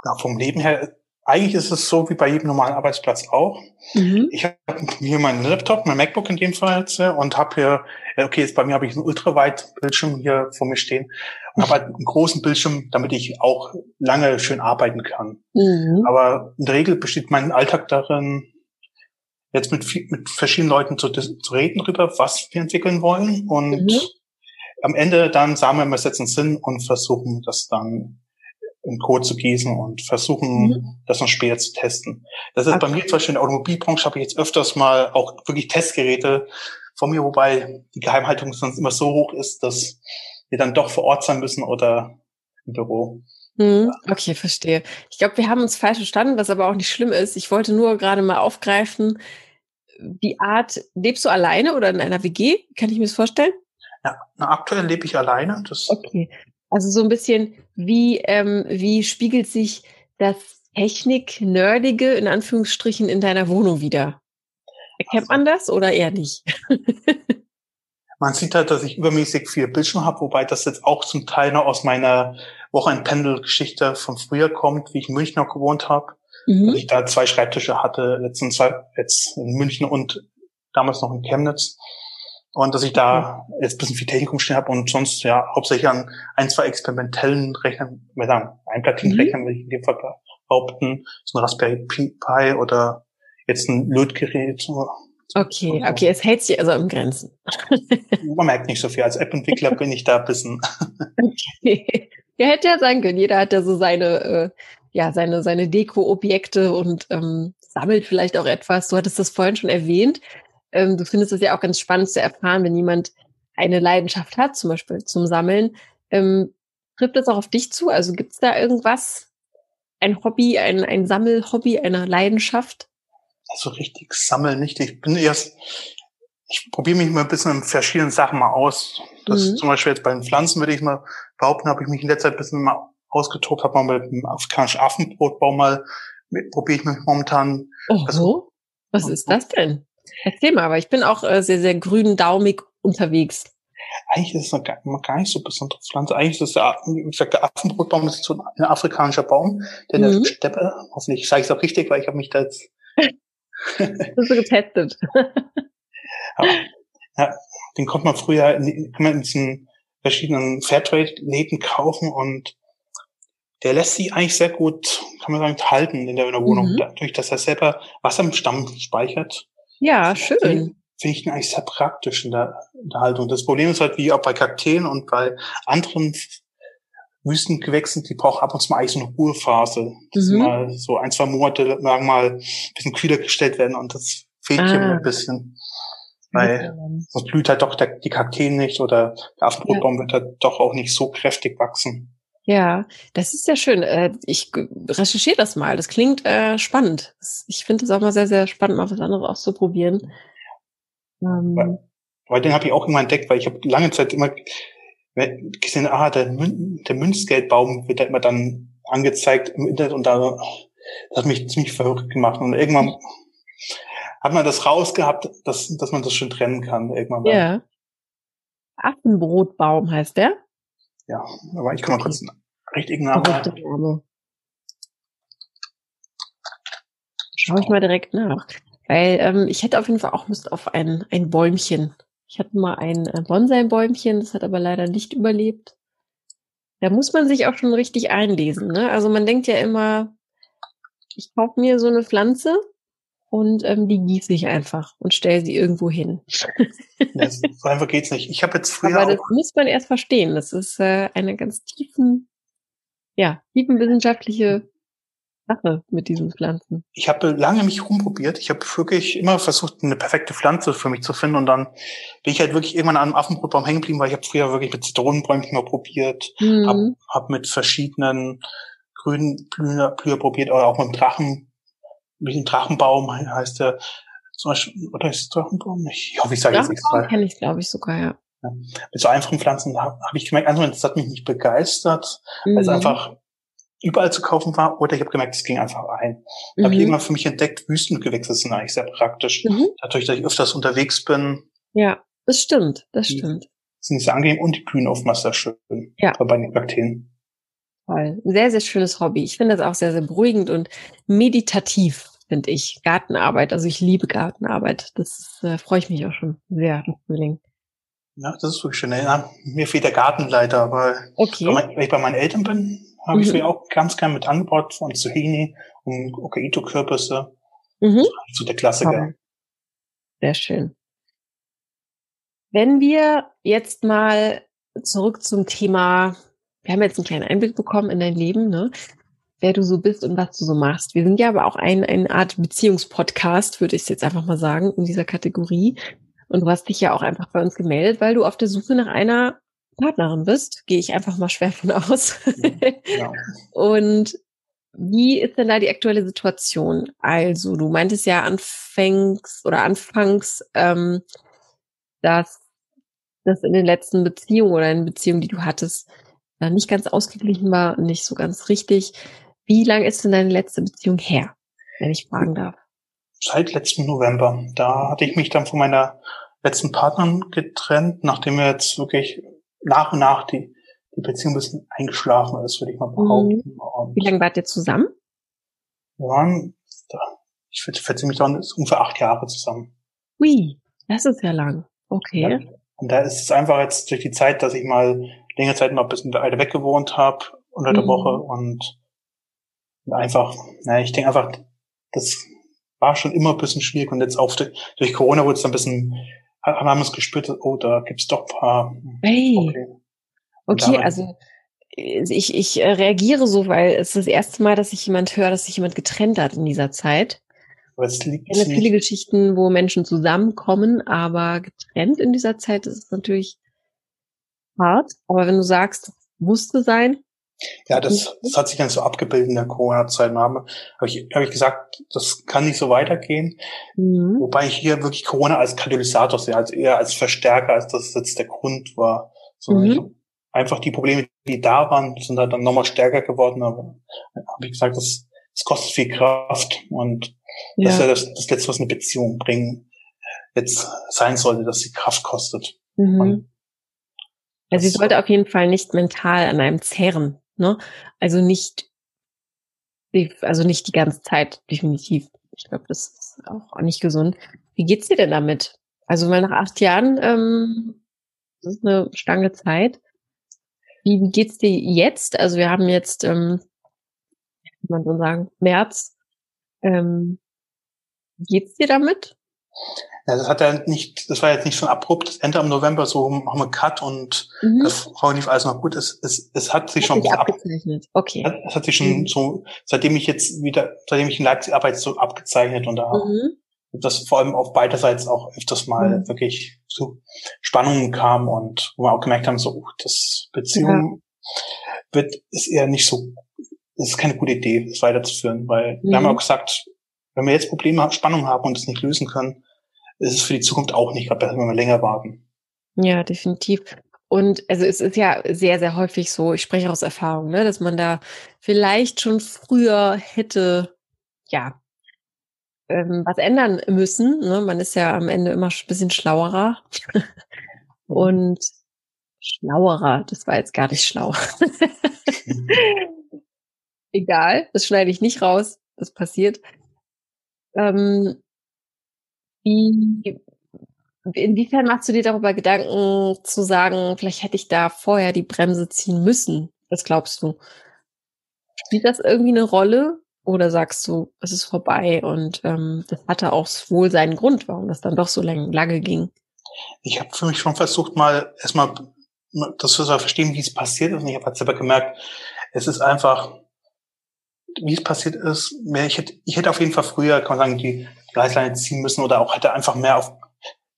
Ja, vom Leben her eigentlich ist es so wie bei jedem normalen Arbeitsplatz auch. Mhm. Ich habe hier meinen Laptop, mein MacBook in dem Fall jetzt, und habe hier, okay, jetzt bei mir habe ich einen Ultraweit-Bildschirm hier vor mir stehen und habe halt einen großen Bildschirm, damit ich auch lange schön arbeiten kann. Mhm. Aber in der Regel besteht mein Alltag darin, jetzt mit, mit verschiedenen Leuten zu, zu reden darüber, was wir entwickeln wollen und mhm. am Ende dann sagen wir, wir setzen hin und versuchen das dann in Code zu gießen und versuchen, mhm. das noch später zu testen. Das ist okay. bei mir zum Beispiel in der Automobilbranche habe ich jetzt öfters mal auch wirklich Testgeräte von mir, wobei die Geheimhaltung sonst immer so hoch ist, dass wir dann doch vor Ort sein müssen oder im Büro. Mhm. Okay, verstehe. Ich glaube, wir haben uns falsch verstanden, was aber auch nicht schlimm ist. Ich wollte nur gerade mal aufgreifen, die Art, lebst du alleine oder in einer WG? Kann ich mir das vorstellen? Ja, na, aktuell lebe ich alleine. Das okay. Also so ein bisschen, wie, ähm, wie spiegelt sich das Technik-Nerdige in Anführungsstrichen in deiner Wohnung wieder? Erkennt man das oder eher nicht? man sieht halt, dass ich übermäßig viel Bildschirm habe, wobei das jetzt auch zum Teil noch aus meiner Wochenendpendelgeschichte von früher kommt, wie ich in München noch gewohnt habe. Mhm. Dass ich da zwei Schreibtische hatte, letztens jetzt in München und damals noch in Chemnitz. Und dass ich da jetzt ein bisschen viel Technikum stehen habe und sonst ja hauptsächlich an ein, zwei experimentellen Rechnern, wir sagen, ein Platinenrechnern, mhm. würde ich in dem Fall behaupten, so ein Raspberry Pi oder jetzt ein Lötgerät. Okay, okay, es hält sich also im Grenzen. Man merkt nicht so viel. Als App-Entwickler bin ich da ein bisschen. okay. Ja, hätte ja sein können. Jeder hat ja so seine, äh, ja, seine, seine Deko-Objekte und ähm, sammelt vielleicht auch etwas. Du hattest das vorhin schon erwähnt. Ähm, du findest es ja auch ganz spannend zu erfahren, wenn jemand eine Leidenschaft hat, zum Beispiel zum Sammeln. Ähm, trifft das auch auf dich zu? Also gibt es da irgendwas, ein Hobby, ein, ein Sammelhobby, eine Leidenschaft? Also richtig sammeln nicht. Ich bin erst, ich probiere mich mal ein bisschen in verschiedenen Sachen mal aus. Das mhm. zum Beispiel jetzt bei den Pflanzen würde ich mal behaupten, habe ich mich in letzter Zeit ein bisschen mal ausgetobt, habe mal mit dem afrikanischen Affenbrotbau mal, probiere ich mich momentan. Oh, also, was ist das denn? Erzähl mal, aber ich bin auch äh, sehr, sehr grün, daumig unterwegs. Eigentlich ist es noch gar, gar nicht so besondere Pflanze. Eigentlich ist es, der, wie gesagt, der Affenbrotbaum ist so ein afrikanischer Baum, der in mhm. der Steppe, hoffentlich sage ich es auch richtig, weil ich habe mich da jetzt so getestet. Aber, ja, den kommt man früher in, kann man in diesen verschiedenen Fairtrade-Läden kaufen und der lässt sich eigentlich sehr gut, kann man sagen, halten in der, in der Wohnung, mhm. dadurch, dass er selber Wasser im Stamm speichert. Ja, schön. Finde ich eigentlich sehr praktisch in der, in der Haltung. Das Problem ist halt, wie auch bei Kakteen und bei anderen Wüstengewächsen, die brauchen ab und zu mal eigentlich so eine Ruhephase. Dass mhm. mal so ein, zwei Monate lang mal ein bisschen kühler gestellt werden und das fehlt ah. hier ein bisschen. Weil sonst blüht halt doch der, die Kakteen nicht oder der Affenbrotbaum ja. wird halt doch auch nicht so kräftig wachsen. Ja, das ist ja schön. Äh, ich recherchiere das mal. Das klingt äh, spannend. Ich finde es auch mal sehr, sehr spannend, mal was anderes auszuprobieren. Ähm. Weil den habe ich auch immer entdeckt, weil ich habe lange Zeit immer gesehen, ah, der, Mün der Münzgeldbaum wird da immer dann angezeigt im Internet und da das hat mich ziemlich verrückt gemacht. Und irgendwann hat man das rausgehabt, dass, dass man das schon trennen kann. Irgendwann mal. Ja. Affenbrotbaum heißt der? Ja, aber ich kann mal kurz einen richtigen Namen. Schau ich mal direkt nach. Weil ähm, ich hätte auf jeden Fall auch Lust auf ein, ein Bäumchen. Ich hatte mal ein äh, Bonsai-Bäumchen, das hat aber leider nicht überlebt. Da muss man sich auch schon richtig einlesen. Ne? Also man denkt ja immer, ich kaufe mir so eine Pflanze und ähm, die gieße ich einfach und stelle sie irgendwo hin. Ja, so einfach geht's nicht. Ich habe jetzt früher. Aber das muss man erst verstehen. Das ist äh, eine ganz tiefen, ja, tiefenwissenschaftliche Sache mit diesen Pflanzen. Ich habe lange mich rumprobiert. Ich habe wirklich immer versucht, eine perfekte Pflanze für mich zu finden. Und dann bin ich halt wirklich irgendwann an einem Affenbrotbaum hängen geblieben, weil ich habe früher wirklich mit Zitronenbäumchen mal probiert, mhm. habe hab mit verschiedenen grünen Blüher, Blüher probiert, oder auch mit dem Drachen, mit dem Drachenbaum heißt der zum Beispiel, oder ist es Drachenbaum? Ich hoffe, ich sage jetzt nichts falsch. kenne ich, glaube ich, sogar, ja. ja. Mit so einfachen Pflanzen habe hab ich gemerkt, das hat mich nicht begeistert, mhm. weil es mhm. einfach überall zu kaufen war, oder ich habe gemerkt, es ging einfach ein. Mhm. habe ich irgendwann für mich entdeckt, Wüstengewächse sind eigentlich sehr praktisch. Mhm. Dadurch, dass ich öfters unterwegs bin. Ja, das stimmt, das stimmt. Sind sehr angenehm und die blühen oftmals sehr schön. Ja. Bei den Kakteen. Toll. Sehr, sehr schönes Hobby. Ich finde das auch sehr, sehr beruhigend und meditativ, finde ich. Gartenarbeit. Also ich liebe Gartenarbeit. Das äh, freue ich mich auch schon sehr im Frühling. Ja, das ist wirklich schön. Ja, mir fehlt der Gartenleiter, aber okay. wenn ich bei meinen Eltern bin, habe mhm. ich mir auch ganz gern mit angebaut von Zucchini und Okaito-Kürbisse. Mhm. So der Klassiker. Sehr schön. Wenn wir jetzt mal zurück zum Thema wir haben jetzt einen kleinen Einblick bekommen in dein Leben, ne? wer du so bist und was du so machst. Wir sind ja aber auch ein, eine Art Beziehungspodcast, würde ich jetzt einfach mal sagen, in dieser Kategorie. Und du hast dich ja auch einfach bei uns gemeldet, weil du auf der Suche nach einer Partnerin bist. Gehe ich einfach mal schwer von aus. Ja. und wie ist denn da die aktuelle Situation? Also, du meintest ja anfangs oder anfangs, ähm, dass das in den letzten Beziehungen oder in Beziehungen, die du hattest, nicht ganz ausgeglichen war, nicht so ganz richtig. Wie lang ist denn deine letzte Beziehung her, wenn ich fragen darf? Seit letzten November. Da hatte ich mich dann von meiner letzten Partnerin getrennt, nachdem wir jetzt wirklich nach und nach die die Beziehung ein bisschen eingeschlafen ist, würde ich mal behaupten. Mhm. Wie lange wart ihr zusammen? Wir waren, ich schätze mich dann, ungefähr acht Jahre zusammen. Ui, das ist ja lang. Okay. Ja, und da ist es einfach jetzt durch die Zeit, dass ich mal längere Zeit mal ein bisschen weiter weg gewohnt habe unter der mhm. Woche und, und einfach, naja, ich denke einfach, das war schon immer ein bisschen schwierig und jetzt auch durch Corona wurde es ein bisschen, haben wir es gespürt, oh, da gibt's doch ein paar. Hey. Okay. Okay, also ich, ich äh, reagiere so, weil es ist das erste Mal, dass ich jemand höre, dass sich jemand getrennt hat in dieser Zeit. Aber es liegt ich kenne viele Geschichten, wo Menschen zusammenkommen, aber getrennt in dieser Zeit ist es natürlich hart. Aber wenn du sagst, musste sein. Ja, das, das hat sich dann so abgebildet in der Corona-Zeit. Habe ich, hab ich gesagt, das kann nicht so weitergehen. Mhm. Wobei ich hier wirklich Corona als Katalysator sehe, als eher als Verstärker, als dass das jetzt der Grund war. So, mhm einfach die Probleme, die da waren, sind halt dann nochmal stärker geworden. Aber habe ich gesagt, das, das kostet viel Kraft und ja. das ist ja das, das Letzte, was eine Beziehung bringen jetzt sein sollte, dass sie Kraft kostet. Mhm. Also sie sollte auf jeden Fall nicht mental an einem zehren, ne? Also nicht, also nicht die ganze Zeit, definitiv. Ich glaube, das ist auch nicht gesund. Wie geht's dir denn damit? Also mal nach acht Jahren, ähm, das ist eine Stange Zeit. Wie, wie geht's dir jetzt? Also wir haben jetzt, ähm, kann man so sagen, März. Ähm, wie geht's dir damit? Ja, das hat ja nicht, das war jetzt nicht so ein abrupt Ende am November, so machen wir Cut und mhm. das lief alles noch gut. Es, es, es hat sich hat schon sich abgezeichnet. Okay. Es hat sich schon mhm. so, seitdem ich jetzt wieder, seitdem ich in Leipzig arbeite, so abgezeichnet und da mhm. das vor allem auf beiderseits auch öfters mal mhm. wirklich zu Spannungen kam und wo wir auch gemerkt haben, so, uh, das Beziehung ja. wird, ist eher nicht so, ist keine gute Idee, das weiterzuführen, weil wir haben mhm. auch gesagt, wenn wir jetzt Probleme, Spannungen haben und es nicht lösen können, ist es für die Zukunft auch nicht gerade besser, wenn wir länger warten. Ja, definitiv. Und also es ist ja sehr, sehr häufig so, ich spreche aus Erfahrung, ne, dass man da vielleicht schon früher hätte, ja, ähm, was ändern müssen. Ne? Man ist ja am Ende immer ein bisschen schlauerer. Und schlauerer, das war jetzt gar nicht schlau. Egal, das schneide ich nicht raus, das passiert. Ähm, wie, inwiefern machst du dir darüber Gedanken zu sagen, vielleicht hätte ich da vorher die Bremse ziehen müssen? Was glaubst du? Spielt das irgendwie eine Rolle? Oder sagst du, es ist vorbei und ähm, das hatte auch wohl seinen Grund, warum das dann doch so lang, lange ging? Ich habe für mich schon versucht, mal erstmal das zu verstehen, wie es passiert ist. Und ich habe halt selber gemerkt, es ist einfach, wie es passiert ist, mehr, ich hätte, ich hätte auf jeden Fall früher, kann man sagen, die, Reißleine ziehen müssen oder auch hätte einfach mehr auf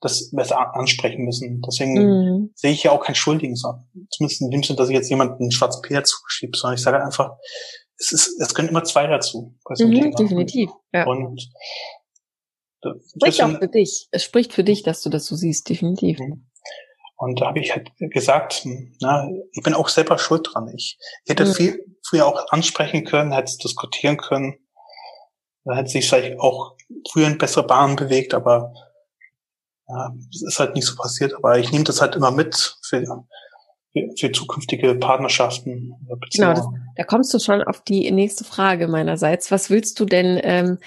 das besser ansprechen müssen. Deswegen mhm. sehe ich ja auch kein Schuldigen, zumindest in dem Sinne, dass ich jetzt jemanden einen schwarzen Peer zuschiebe, sondern ich sage einfach, es ist, es können immer zwei dazu. Mhm, definitiv. Ja. Und das spricht auch für dich. Es spricht für dich, dass du das so siehst, definitiv. Mhm. Und da habe ich halt gesagt, na, ich bin auch selber schuld dran. Ich, hätte mhm. viel früher auch ansprechen können, hätte diskutieren können. Da hätte sich vielleicht auch früher in bessere Bahnen bewegt, aber ja, es ist halt nicht so passiert. Aber ich nehme das halt immer mit für, für, für zukünftige Partnerschaften. Genau, das, da kommst du schon auf die nächste Frage meinerseits. Was willst du denn, ähm,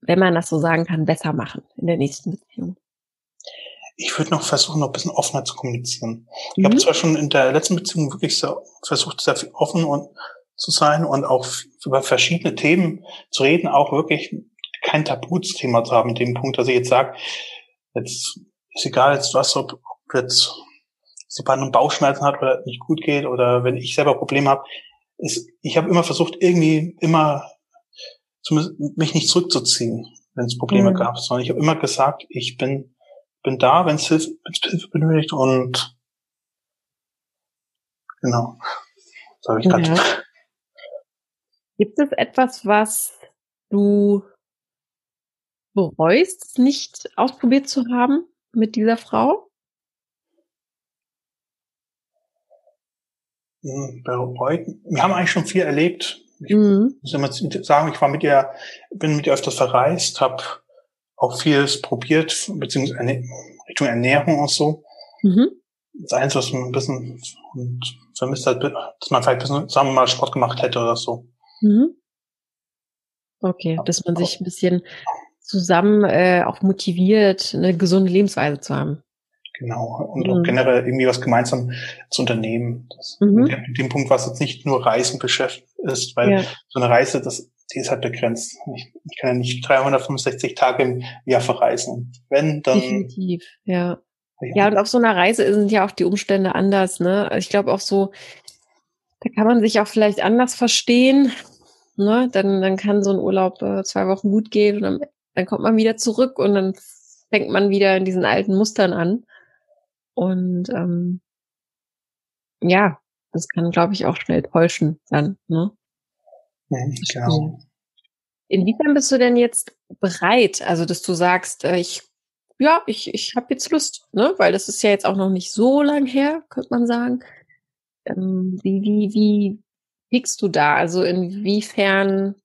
wenn man das so sagen kann, besser machen in der nächsten Beziehung? Ich würde noch versuchen, noch ein bisschen offener zu kommunizieren. Mhm. Ich habe zwar schon in der letzten Beziehung wirklich sehr, versucht, sehr offen und, zu sein und auch über verschiedene Themen zu reden, auch wirklich kein Tabuthema zu haben, in dem Punkt, dass ich jetzt sage, jetzt ist egal jetzt was, ob, ob jetzt sie bei einem Bauchschmerzen hat oder nicht gut geht oder wenn ich selber Probleme habe, ist, ich habe immer versucht, irgendwie immer mich nicht zurückzuziehen, wenn es Probleme mhm. gab, sondern ich habe immer gesagt, ich bin bin da, wenn es Hilfe, Hilfe benötigt und genau. Das habe ich gerade. Ja. Gibt es etwas, was du bereust, nicht ausprobiert zu haben mit dieser Frau? Hm, bereut. Wir haben eigentlich schon viel erlebt. Ich mhm. muss immer sagen, ich war mit ihr, bin mit ihr öfters verreist, habe auch vieles probiert, beziehungsweise Richtung Ernährung und so. Mhm. Das Einzige, was man ein bisschen vermisst hat, dass man vielleicht ein bisschen, sagen wir mal, Sport gemacht hätte oder so. Mhm. Okay, dass man sich ein bisschen zusammen äh, auch motiviert, eine gesunde Lebensweise zu haben. Genau. Und mhm. auch generell irgendwie was gemeinsam zu unternehmen. Das, mhm. Mit dem Punkt, was jetzt nicht nur Reisen beschäftigt ist, weil ja. so eine Reise, das, die ist halt begrenzt. Ich, ich kann ja nicht 365 Tage im Jahr verreisen. Wenn, dann. Definitiv, ja. ja. Ja, und auf so einer Reise sind ja auch die Umstände anders, ne? Ich glaube auch so, da kann man sich auch vielleicht anders verstehen. Ne? Dann, dann kann so ein Urlaub äh, zwei Wochen gut gehen und dann, dann kommt man wieder zurück und dann fängt man wieder in diesen alten Mustern an. Und ähm, ja, das kann, glaube ich, auch schnell täuschen dann. Ne? Genau. Inwiefern bist du denn jetzt bereit, also dass du sagst, äh, ich ja, ich, ich habe jetzt Lust, ne? Weil das ist ja jetzt auch noch nicht so lang her, könnte man sagen. Ähm, wie, wie, wie tickst du da? Also inwiefern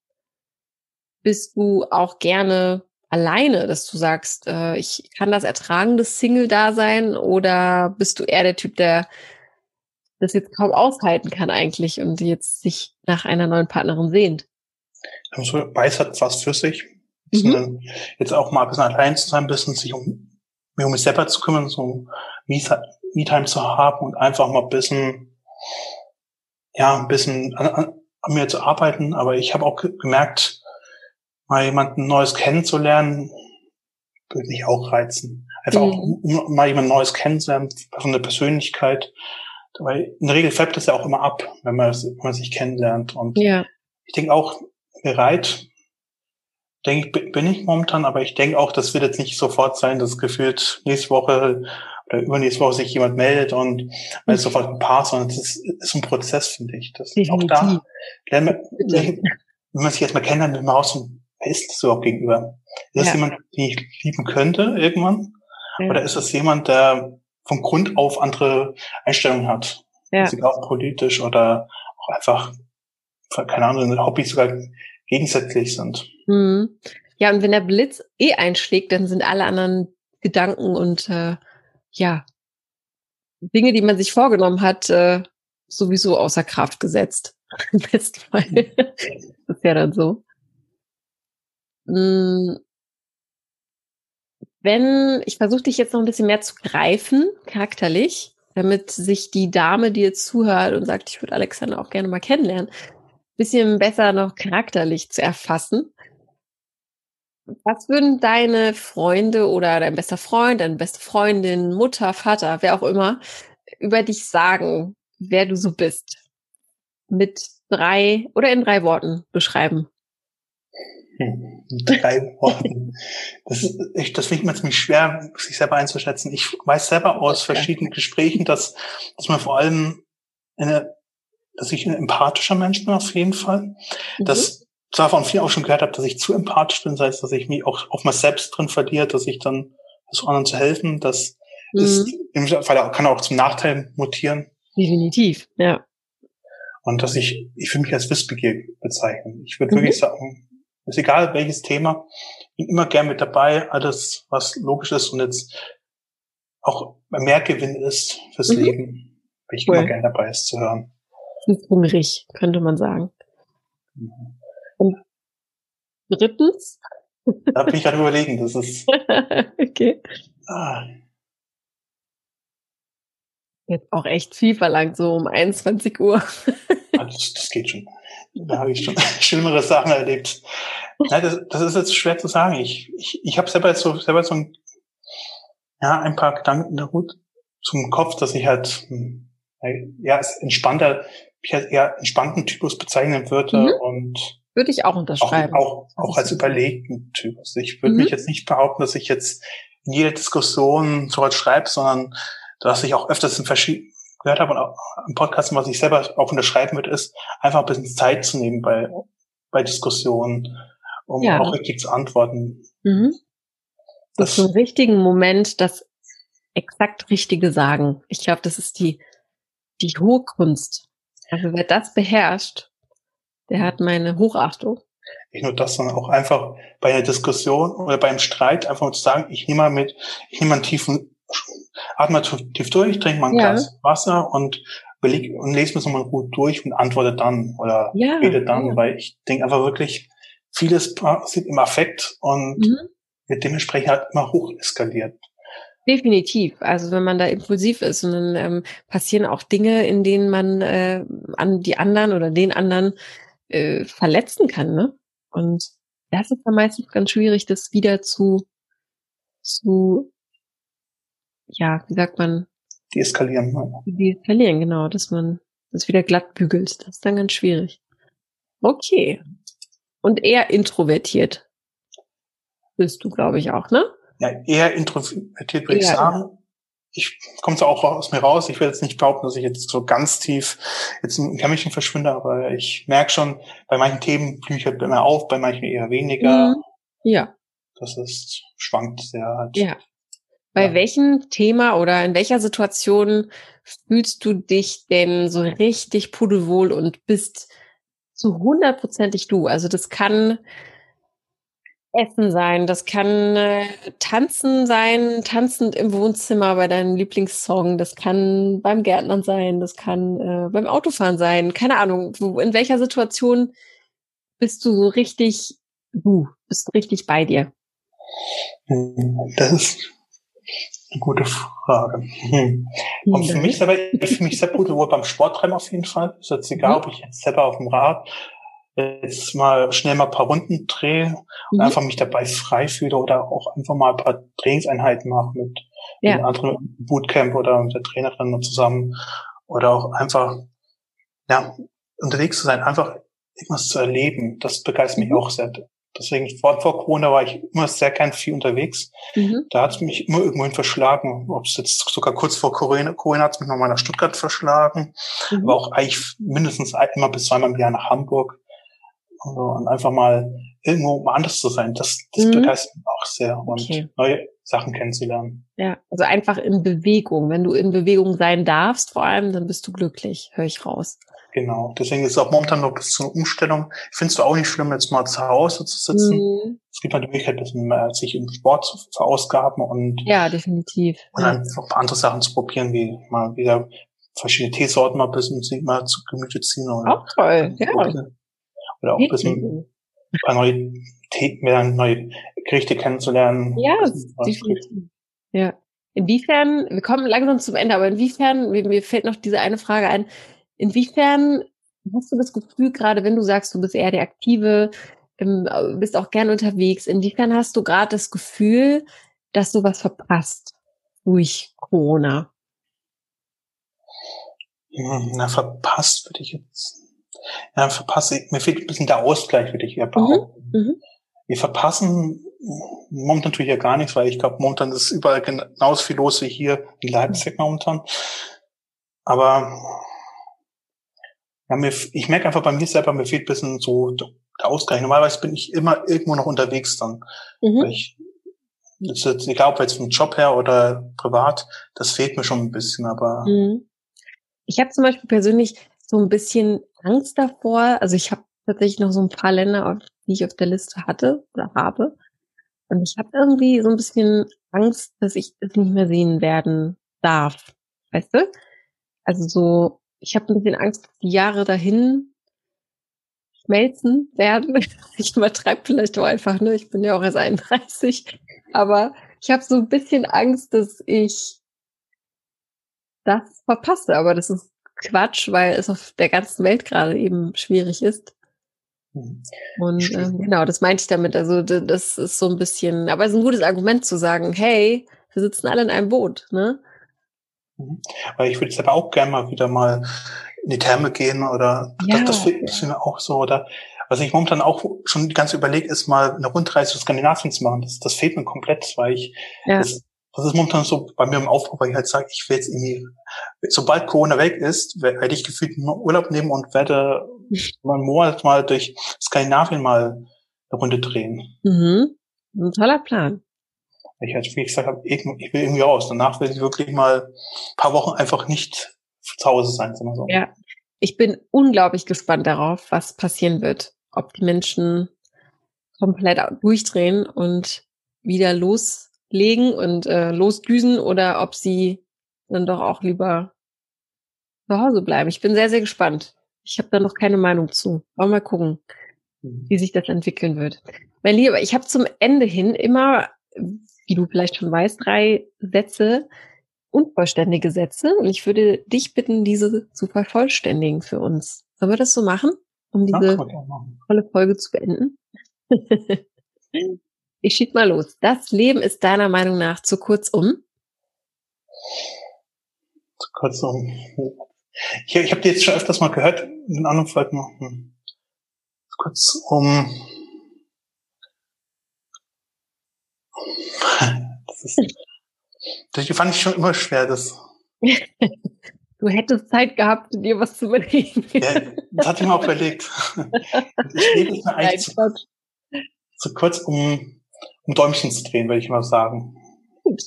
bist du auch gerne alleine, dass du sagst, äh, ich kann das ertragen, das Single-Dasein, oder bist du eher der Typ, der das jetzt kaum aushalten kann eigentlich und jetzt sich nach einer neuen Partnerin sehnt. Also beides hat was für sich. Mhm. Jetzt auch mal ein bisschen allein zu sein, ein bisschen sich um, mich um mich selber zu kümmern, so Me-Time zu haben und einfach mal ein bisschen, ja, ein bisschen an, an, an mir zu arbeiten. Aber ich habe auch gemerkt, mal jemanden Neues kennenzulernen, würde mich auch reizen. Einfach mhm. auch, um mal jemand Neues kennenzulernen, von der Persönlichkeit, weil in der Regel färbt das ja auch immer ab, wenn man, wenn man sich kennenlernt. Und ja. ich denke auch bereit, denke ich, bin ich momentan, aber ich denke auch, das wird jetzt nicht sofort sein, dass gefühlt nächste Woche oder übernächste Woche sich jemand meldet und man ist mhm. sofort ein Paar, sondern es ist, ist ein Prozess, finde ich. Das auch da, wenn man sich erstmal kennenlernt, wenn man auch so, wer ist das überhaupt gegenüber? Ist das ja. jemand, den ich lieben könnte irgendwann? Ja. Oder ist das jemand, der vom Grund auf andere Einstellungen hat. Ja. Also auch politisch oder auch einfach, keine Ahnung, Hobbys sogar gegensätzlich sind. Mhm. Ja, und wenn der Blitz eh einschlägt, dann sind alle anderen Gedanken und äh, ja, Dinge, die man sich vorgenommen hat, äh, sowieso außer Kraft gesetzt. Im besten Fall. das ist ja dann so. Mhm wenn, ich versuche dich jetzt noch ein bisschen mehr zu greifen, charakterlich, damit sich die Dame, die jetzt zuhört und sagt, ich würde Alexander auch gerne mal kennenlernen, ein bisschen besser noch charakterlich zu erfassen. Was würden deine Freunde oder dein bester Freund, deine beste Freundin, Mutter, Vater, wer auch immer, über dich sagen, wer du so bist? Mit drei oder in drei Worten beschreiben. Hm, drei Worten. Das, ist, ich, das finde ich mir ziemlich schwer, sich selber einzuschätzen. Ich weiß selber aus verschiedenen Gesprächen, dass, dass man vor allem eine, dass ich ein empathischer Mensch bin auf jeden Fall. Mhm. Dass zwar von vielen auch schon gehört habe, dass ich zu empathisch bin, sei es, dass ich mich auch auf mich selbst drin verliere, dass ich dann versuche anderen zu helfen. Das mhm. ist im Fall kann auch zum Nachteil mutieren. Definitiv, ja. Und dass ich, ich würde mich als wissbegierig bezeichnen. Ich würde mhm. wirklich sagen, ist egal welches Thema, bin immer gern mit dabei, alles was logisch ist und jetzt auch mehr Gewinn ist fürs mhm. Leben, bin ich cool. immer gern dabei, es zu hören. Hungrig, könnte man sagen. Mhm. Und drittens? Da bin ich gerade überlegen, das ist. okay. Ah. Jetzt auch echt viel verlangt, so um 21 Uhr. Ah, das, das geht schon. Da habe ich schon schlimmere Sachen erlebt. Ja, das, das ist jetzt schwer zu sagen. Ich, ich, ich habe selber so, selber so ein, ja, ein paar Gedanken in der Hut. zum Kopf, dass ich halt hm, ja als entspannter, ich als eher entspannten Typus bezeichnen würde mhm. und würde ich auch unterschreiben. Auch, auch, auch als überlegten Typus. Ich würde mhm. mich jetzt nicht behaupten, dass ich jetzt in jeder Diskussion so was schreibe, sondern dass ich auch öfters in verschiedenen gehört habe und auch im Podcast, was ich selber auch unterschreiben würde, ist einfach ein bisschen Zeit zu nehmen bei, bei Diskussionen, um ja. auch richtig zu antworten. Mhm. Das zum richtigen Moment das exakt Richtige sagen. Ich glaube, das ist die, die hohe Kunst. Also wer das beherrscht, der hat meine Hochachtung. Nicht nur das, sondern auch einfach bei einer Diskussion oder beim Streit einfach zu sagen, ich nehme mal mit, ich nehme mal einen tiefen, atme tief durch, trinke mal ein ja. Glas Wasser und überleg, und lese mir es nochmal gut durch und antworte dann oder ja, rede dann, ja. weil ich denke einfach wirklich, vieles passiert im Affekt und mhm. wird dementsprechend halt immer hoch eskaliert. Definitiv. Also wenn man da impulsiv ist und dann ähm, passieren auch Dinge, in denen man äh, an die anderen oder den anderen äh, verletzen kann, ne? Und das ist dann meistens ganz schwierig, das wieder zu, zu, ja, wie sagt man? Deeskalieren. Ne? Deeskalieren, genau, dass man das wieder glatt bügelt. Das ist dann ganz schwierig. Okay. Und eher introvertiert bist du, glaube ich, auch, ne? Ja, eher introvertiert würde ich sagen ich komme zwar auch aus mir raus, ich will jetzt nicht behaupten, dass ich jetzt so ganz tief jetzt in Kämmerchen verschwinde, aber ich merke schon, bei manchen Themen blühe ich halt immer auf, bei manchen eher weniger. Mhm. Ja. Das ist, schwankt sehr halt. Ja. Bei ja. welchem Thema oder in welcher Situation fühlst du dich denn so richtig pudelwohl und bist zu hundertprozentig du? Also das kann Essen sein, das kann äh, Tanzen sein, tanzend im Wohnzimmer bei deinem Lieblingssong, das kann beim Gärtnern sein, das kann äh, beim Autofahren sein, keine Ahnung, wo, in welcher Situation bist du so richtig du, bist du richtig bei dir? Das ist gute Frage. Hm. Und für mich selber, ich fühle mich sehr gut wohl beim Sporttreiben auf jeden Fall. Ist jetzt egal, mhm. ob ich jetzt selber auf dem Rad jetzt mal schnell mal ein paar Runden drehe und mhm. einfach mich dabei frei fühle oder auch einfach mal ein paar Trainingseinheiten mache mit, ja. einem anderen Bootcamp oder mit der Trainerin zusammen oder auch einfach ja unterwegs zu sein, einfach irgendwas zu erleben. Das begeistert mich mhm. auch sehr. Deswegen vor, vor Corona war ich immer sehr gern viel unterwegs. Mhm. Da hat es mich immer irgendwohin verschlagen. Ob es jetzt sogar kurz vor Corona, Corona hat es mich nochmal nach Stuttgart verschlagen, mhm. aber auch eigentlich mindestens immer bis zweimal im Jahr nach Hamburg. Also, und einfach mal irgendwo mal anders zu sein, das, das mhm. begeistert mich auch sehr und okay. neue Sachen kennenzulernen. Ja, also einfach in Bewegung. Wenn du in Bewegung sein darfst, vor allem, dann bist du glücklich, höre ich raus. Genau, deswegen ist es auch momentan noch bis zur Umstellung. Ich finde es auch nicht schlimm, jetzt mal zu Hause zu sitzen. Mhm. Es gibt halt die Möglichkeit, bisschen mehr sich im Sport zu verausgaben und ja, definitiv. Und ja. einfach andere Sachen zu probieren, wie mal wieder verschiedene Teesorten mal ein bisschen mal zu Gemüte ziehen. Oder auch toll, ja. Oder auch ein bisschen ein paar neue, mehr neue Gerichte kennenzulernen. Ja, definitiv. Ja. Inwiefern, wir kommen langsam zum Ende, aber inwiefern, mir, mir fällt noch diese eine Frage ein, inwiefern hast du das Gefühl, gerade wenn du sagst, du bist eher der Aktive, ähm, bist auch gern unterwegs, inwiefern hast du gerade das Gefühl, dass du was verpasst durch Corona? Na, verpasst würde ich jetzt ja, verpasse, mir fehlt ein bisschen der Ausgleich, würde ich eher mhm, behaupten. Mhm. Wir verpassen momentan natürlich ja gar nichts, weil ich glaube, momentan ist überall genauso viel los wie hier in Leipzig momentan. Aber ja, mir, ich merke einfach bei mir selber, mir fehlt ein bisschen so der Ausgleich. Normalerweise bin ich immer irgendwo noch unterwegs dann. Mhm. Ich, das ist, egal ob jetzt vom Job her oder privat, das fehlt mir schon ein bisschen, aber. Mhm. Ich habe zum Beispiel persönlich so ein bisschen Angst davor. Also ich habe tatsächlich noch so ein paar Länder, die ich auf der Liste hatte oder habe. Und ich habe irgendwie so ein bisschen Angst, dass ich es nicht mehr sehen werden darf. Weißt du? Also so, ich habe ein bisschen Angst, dass die Jahre dahin schmelzen werden. Ich übertreibe vielleicht auch einfach, ne? Ich bin ja auch erst 31. Aber ich habe so ein bisschen Angst, dass ich das verpasse. Aber das ist Quatsch, weil es auf der ganzen Welt gerade eben schwierig ist. Hm. Und äh, genau, das meinte ich damit. Also das ist so ein bisschen, aber es ist ein gutes Argument zu sagen, hey, wir sitzen alle in einem Boot, ne? Mhm. Weil ich würde jetzt aber auch gerne mal wieder mal in die Therme gehen oder ja, das, das ist mir auch so. Oder was ich momentan auch schon ganz überlege, ist mal eine Rundreise zu Skandinavien zu machen. Das, das fehlt mir komplett, weil ich ja. das, das ist momentan so bei mir im Aufbau, weil ich halt sage, ich will jetzt irgendwie, sobald Corona weg ist, werde ich gefühlt einen Urlaub nehmen und werde mal einen Monat mal durch Skandinavien mal eine Runde drehen. Mhm. Ein toller Plan. Ich halt, wie gesagt habe, ich will irgendwie raus. Danach will ich wirklich mal ein paar Wochen einfach nicht zu Hause sein, wir so. Ja. Ich bin unglaublich gespannt darauf, was passieren wird. Ob die Menschen komplett durchdrehen und wieder los legen und äh, losdüsen oder ob sie dann doch auch lieber zu Hause bleiben. Ich bin sehr, sehr gespannt. Ich habe da noch keine Meinung zu. Aber mal gucken, mhm. wie sich das entwickeln wird. Mein Lieber, ich habe zum Ende hin immer, wie du vielleicht schon weißt, drei Sätze, unvollständige Sätze. Und ich würde dich bitten, diese zu vervollständigen für uns. Sollen wir das so machen, um diese tolle Folge zu beenden? Ich schieb mal los. Das Leben ist deiner Meinung nach zu kurz um? Zu kurz um. Ich, ich habe die jetzt schon öfters mal gehört, in anderen Folgen. Hm. Zu kurz um. Das ist, das fand ich schon immer schwer, das. Du hättest Zeit gehabt, dir was zu überlegen. Ja, das hatte ich mir auch überlegt. Ich lebe es eigentlich zu, zu kurz, um um Däumchen zu drehen, würde ich mal sagen. Gut.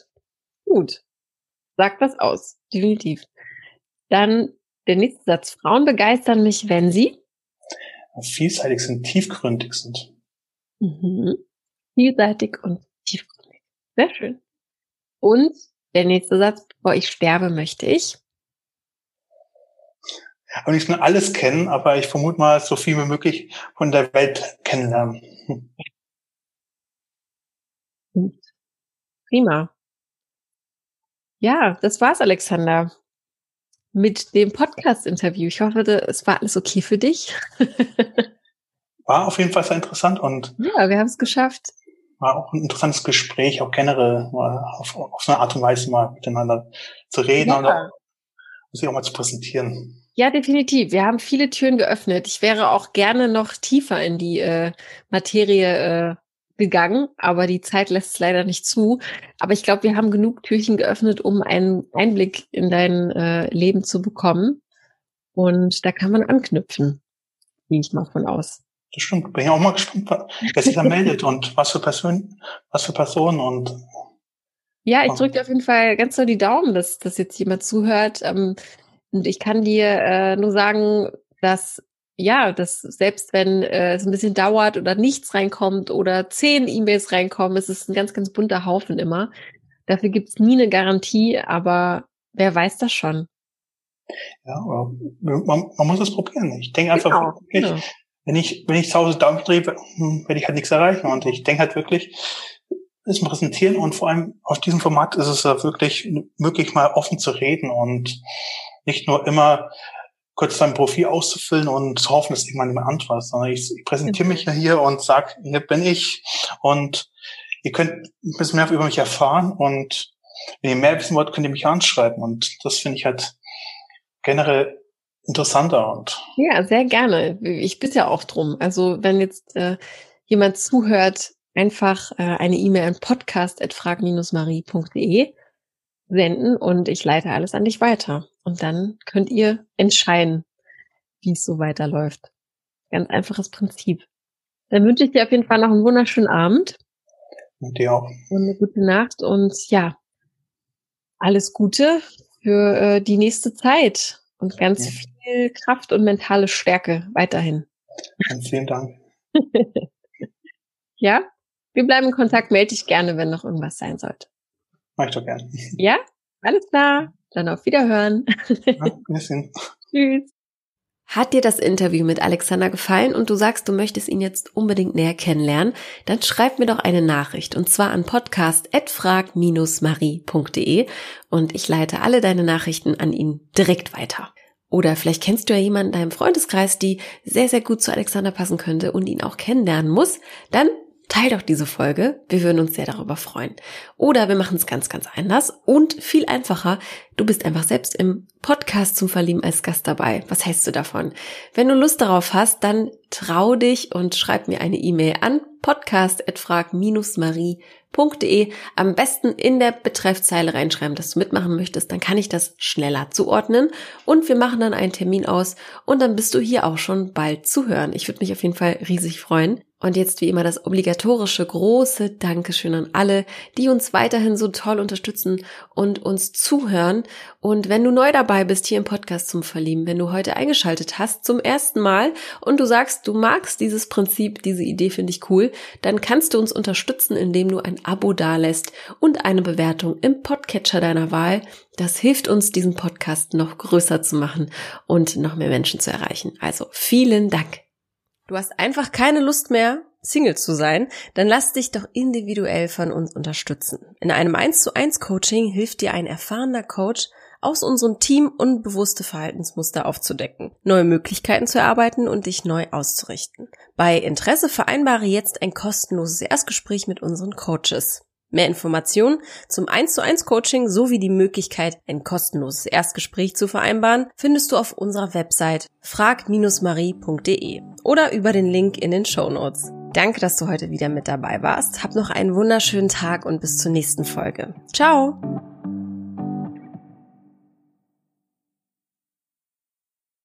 Gut. Sagt das aus. Definitiv. Dann der nächste Satz. Frauen begeistern mich, wenn sie vielseitig sind, tiefgründig sind. Mhm. Vielseitig und tiefgründig. Sehr schön. Und der nächste Satz, bevor ich sterbe, möchte ich. Aber nicht nur alles kennen, aber ich vermute mal, so viel wie möglich von der Welt kennenlernen. Prima. Ja, das war's, Alexander. Mit dem Podcast-Interview. Ich hoffe, es war alles okay für dich. war auf jeden Fall sehr interessant und. Ja, wir haben es geschafft. War auch ein interessantes Gespräch, auch generell mal auf, auf so eine Art und Weise mal miteinander zu reden ja. und sich auch mal zu präsentieren. Ja, definitiv. Wir haben viele Türen geöffnet. Ich wäre auch gerne noch tiefer in die äh, Materie äh, gegangen, aber die Zeit lässt es leider nicht zu. Aber ich glaube, wir haben genug Türchen geöffnet, um einen Einblick in dein äh, Leben zu bekommen. Und da kann man anknüpfen, gehe ich mal von aus. Das stimmt. Bin ich auch mal gespannt, wer sich da meldet und was für Personen, was für Personen und ja, ich drücke dir auf jeden Fall ganz so die Daumen, dass, dass jetzt jemand zuhört. Ähm, und ich kann dir äh, nur sagen, dass ja, dass selbst wenn äh, es ein bisschen dauert oder nichts reinkommt oder zehn E-Mails reinkommen, es ist ein ganz, ganz bunter Haufen immer. Dafür gibt's nie eine Garantie, aber wer weiß das schon? Ja, man, man muss es probieren. Ich denke einfach genau, wirklich, genau. Wenn ich, wenn ich zu Hause Daumen drehe, hm, werde ich halt nichts erreichen. Und ich denke halt wirklich, es präsentieren und vor allem auf diesem Format ist es ja wirklich möglich, mal offen zu reden und nicht nur immer kurz sein Profil auszufüllen und zu hoffen, dass irgendwann jemand antwortet, sondern ich, ich präsentiere mich ja hier und sag, hier bin ich. Und ihr könnt ein bisschen mehr über mich erfahren und wenn ihr mehr wissen wollt, könnt ihr mich anschreiben. Und das finde ich halt generell interessanter und ja, sehr gerne. Ich bitte ja auch drum. Also wenn jetzt äh, jemand zuhört, einfach äh, eine E-Mail an podcast@frag-marie.de senden und ich leite alles an dich weiter. Und dann könnt ihr entscheiden, wie es so weiterläuft. Ganz einfaches Prinzip. Dann wünsche ich dir auf jeden Fall noch einen wunderschönen Abend. Und dir auch. Und eine gute Nacht und ja, alles Gute für äh, die nächste Zeit und ganz ja. Viel Kraft und mentale Stärke weiterhin. Ganz vielen Dank. ja, wir bleiben in Kontakt. Melde dich gerne, wenn noch irgendwas sein sollte. Mach ich doch gerne. Ja, alles klar. Dann auf Wiederhören. Ja, Tschüss. Hat dir das Interview mit Alexander gefallen und du sagst, du möchtest ihn jetzt unbedingt näher kennenlernen, dann schreib mir doch eine Nachricht und zwar an podcast@frag-marie.de und ich leite alle deine Nachrichten an ihn direkt weiter. Oder vielleicht kennst du ja jemanden in deinem Freundeskreis, die sehr, sehr gut zu Alexander passen könnte und ihn auch kennenlernen muss. Dann teil doch diese Folge. Wir würden uns sehr darüber freuen. Oder wir machen es ganz, ganz anders und viel einfacher. Du bist einfach selbst im Podcast zum Verlieben als Gast dabei. Was hältst du davon? Wenn du Lust darauf hast, dann trau dich und schreib mir eine E-Mail an podcast.frag-marie.de. Am besten in der Betreffzeile reinschreiben, dass du mitmachen möchtest. Dann kann ich das schneller zuordnen und wir machen dann einen Termin aus und dann bist du hier auch schon bald zu hören. Ich würde mich auf jeden Fall riesig freuen. Und jetzt wie immer das obligatorische große Dankeschön an alle, die uns weiterhin so toll unterstützen und uns zuhören. Und wenn du neu dabei bist hier im Podcast zum Verlieben, wenn du heute eingeschaltet hast zum ersten Mal und du sagst, du magst dieses Prinzip, diese Idee finde ich cool, dann kannst du uns unterstützen, indem du ein Abo dalässt und eine Bewertung im Podcatcher deiner Wahl. Das hilft uns, diesen Podcast noch größer zu machen und noch mehr Menschen zu erreichen. Also vielen Dank. Du hast einfach keine Lust mehr, Single zu sein, dann lass dich doch individuell von uns unterstützen. In einem 1 zu 1 Coaching hilft dir ein erfahrener Coach, aus unserem Team unbewusste Verhaltensmuster aufzudecken, neue Möglichkeiten zu erarbeiten und dich neu auszurichten. Bei Interesse vereinbare jetzt ein kostenloses Erstgespräch mit unseren Coaches. Mehr Informationen zum 1 zu 1 Coaching sowie die Möglichkeit, ein kostenloses Erstgespräch zu vereinbaren, findest du auf unserer Website frag-marie.de oder über den Link in den Show Notes. Danke, dass du heute wieder mit dabei warst. Hab noch einen wunderschönen Tag und bis zur nächsten Folge. Ciao!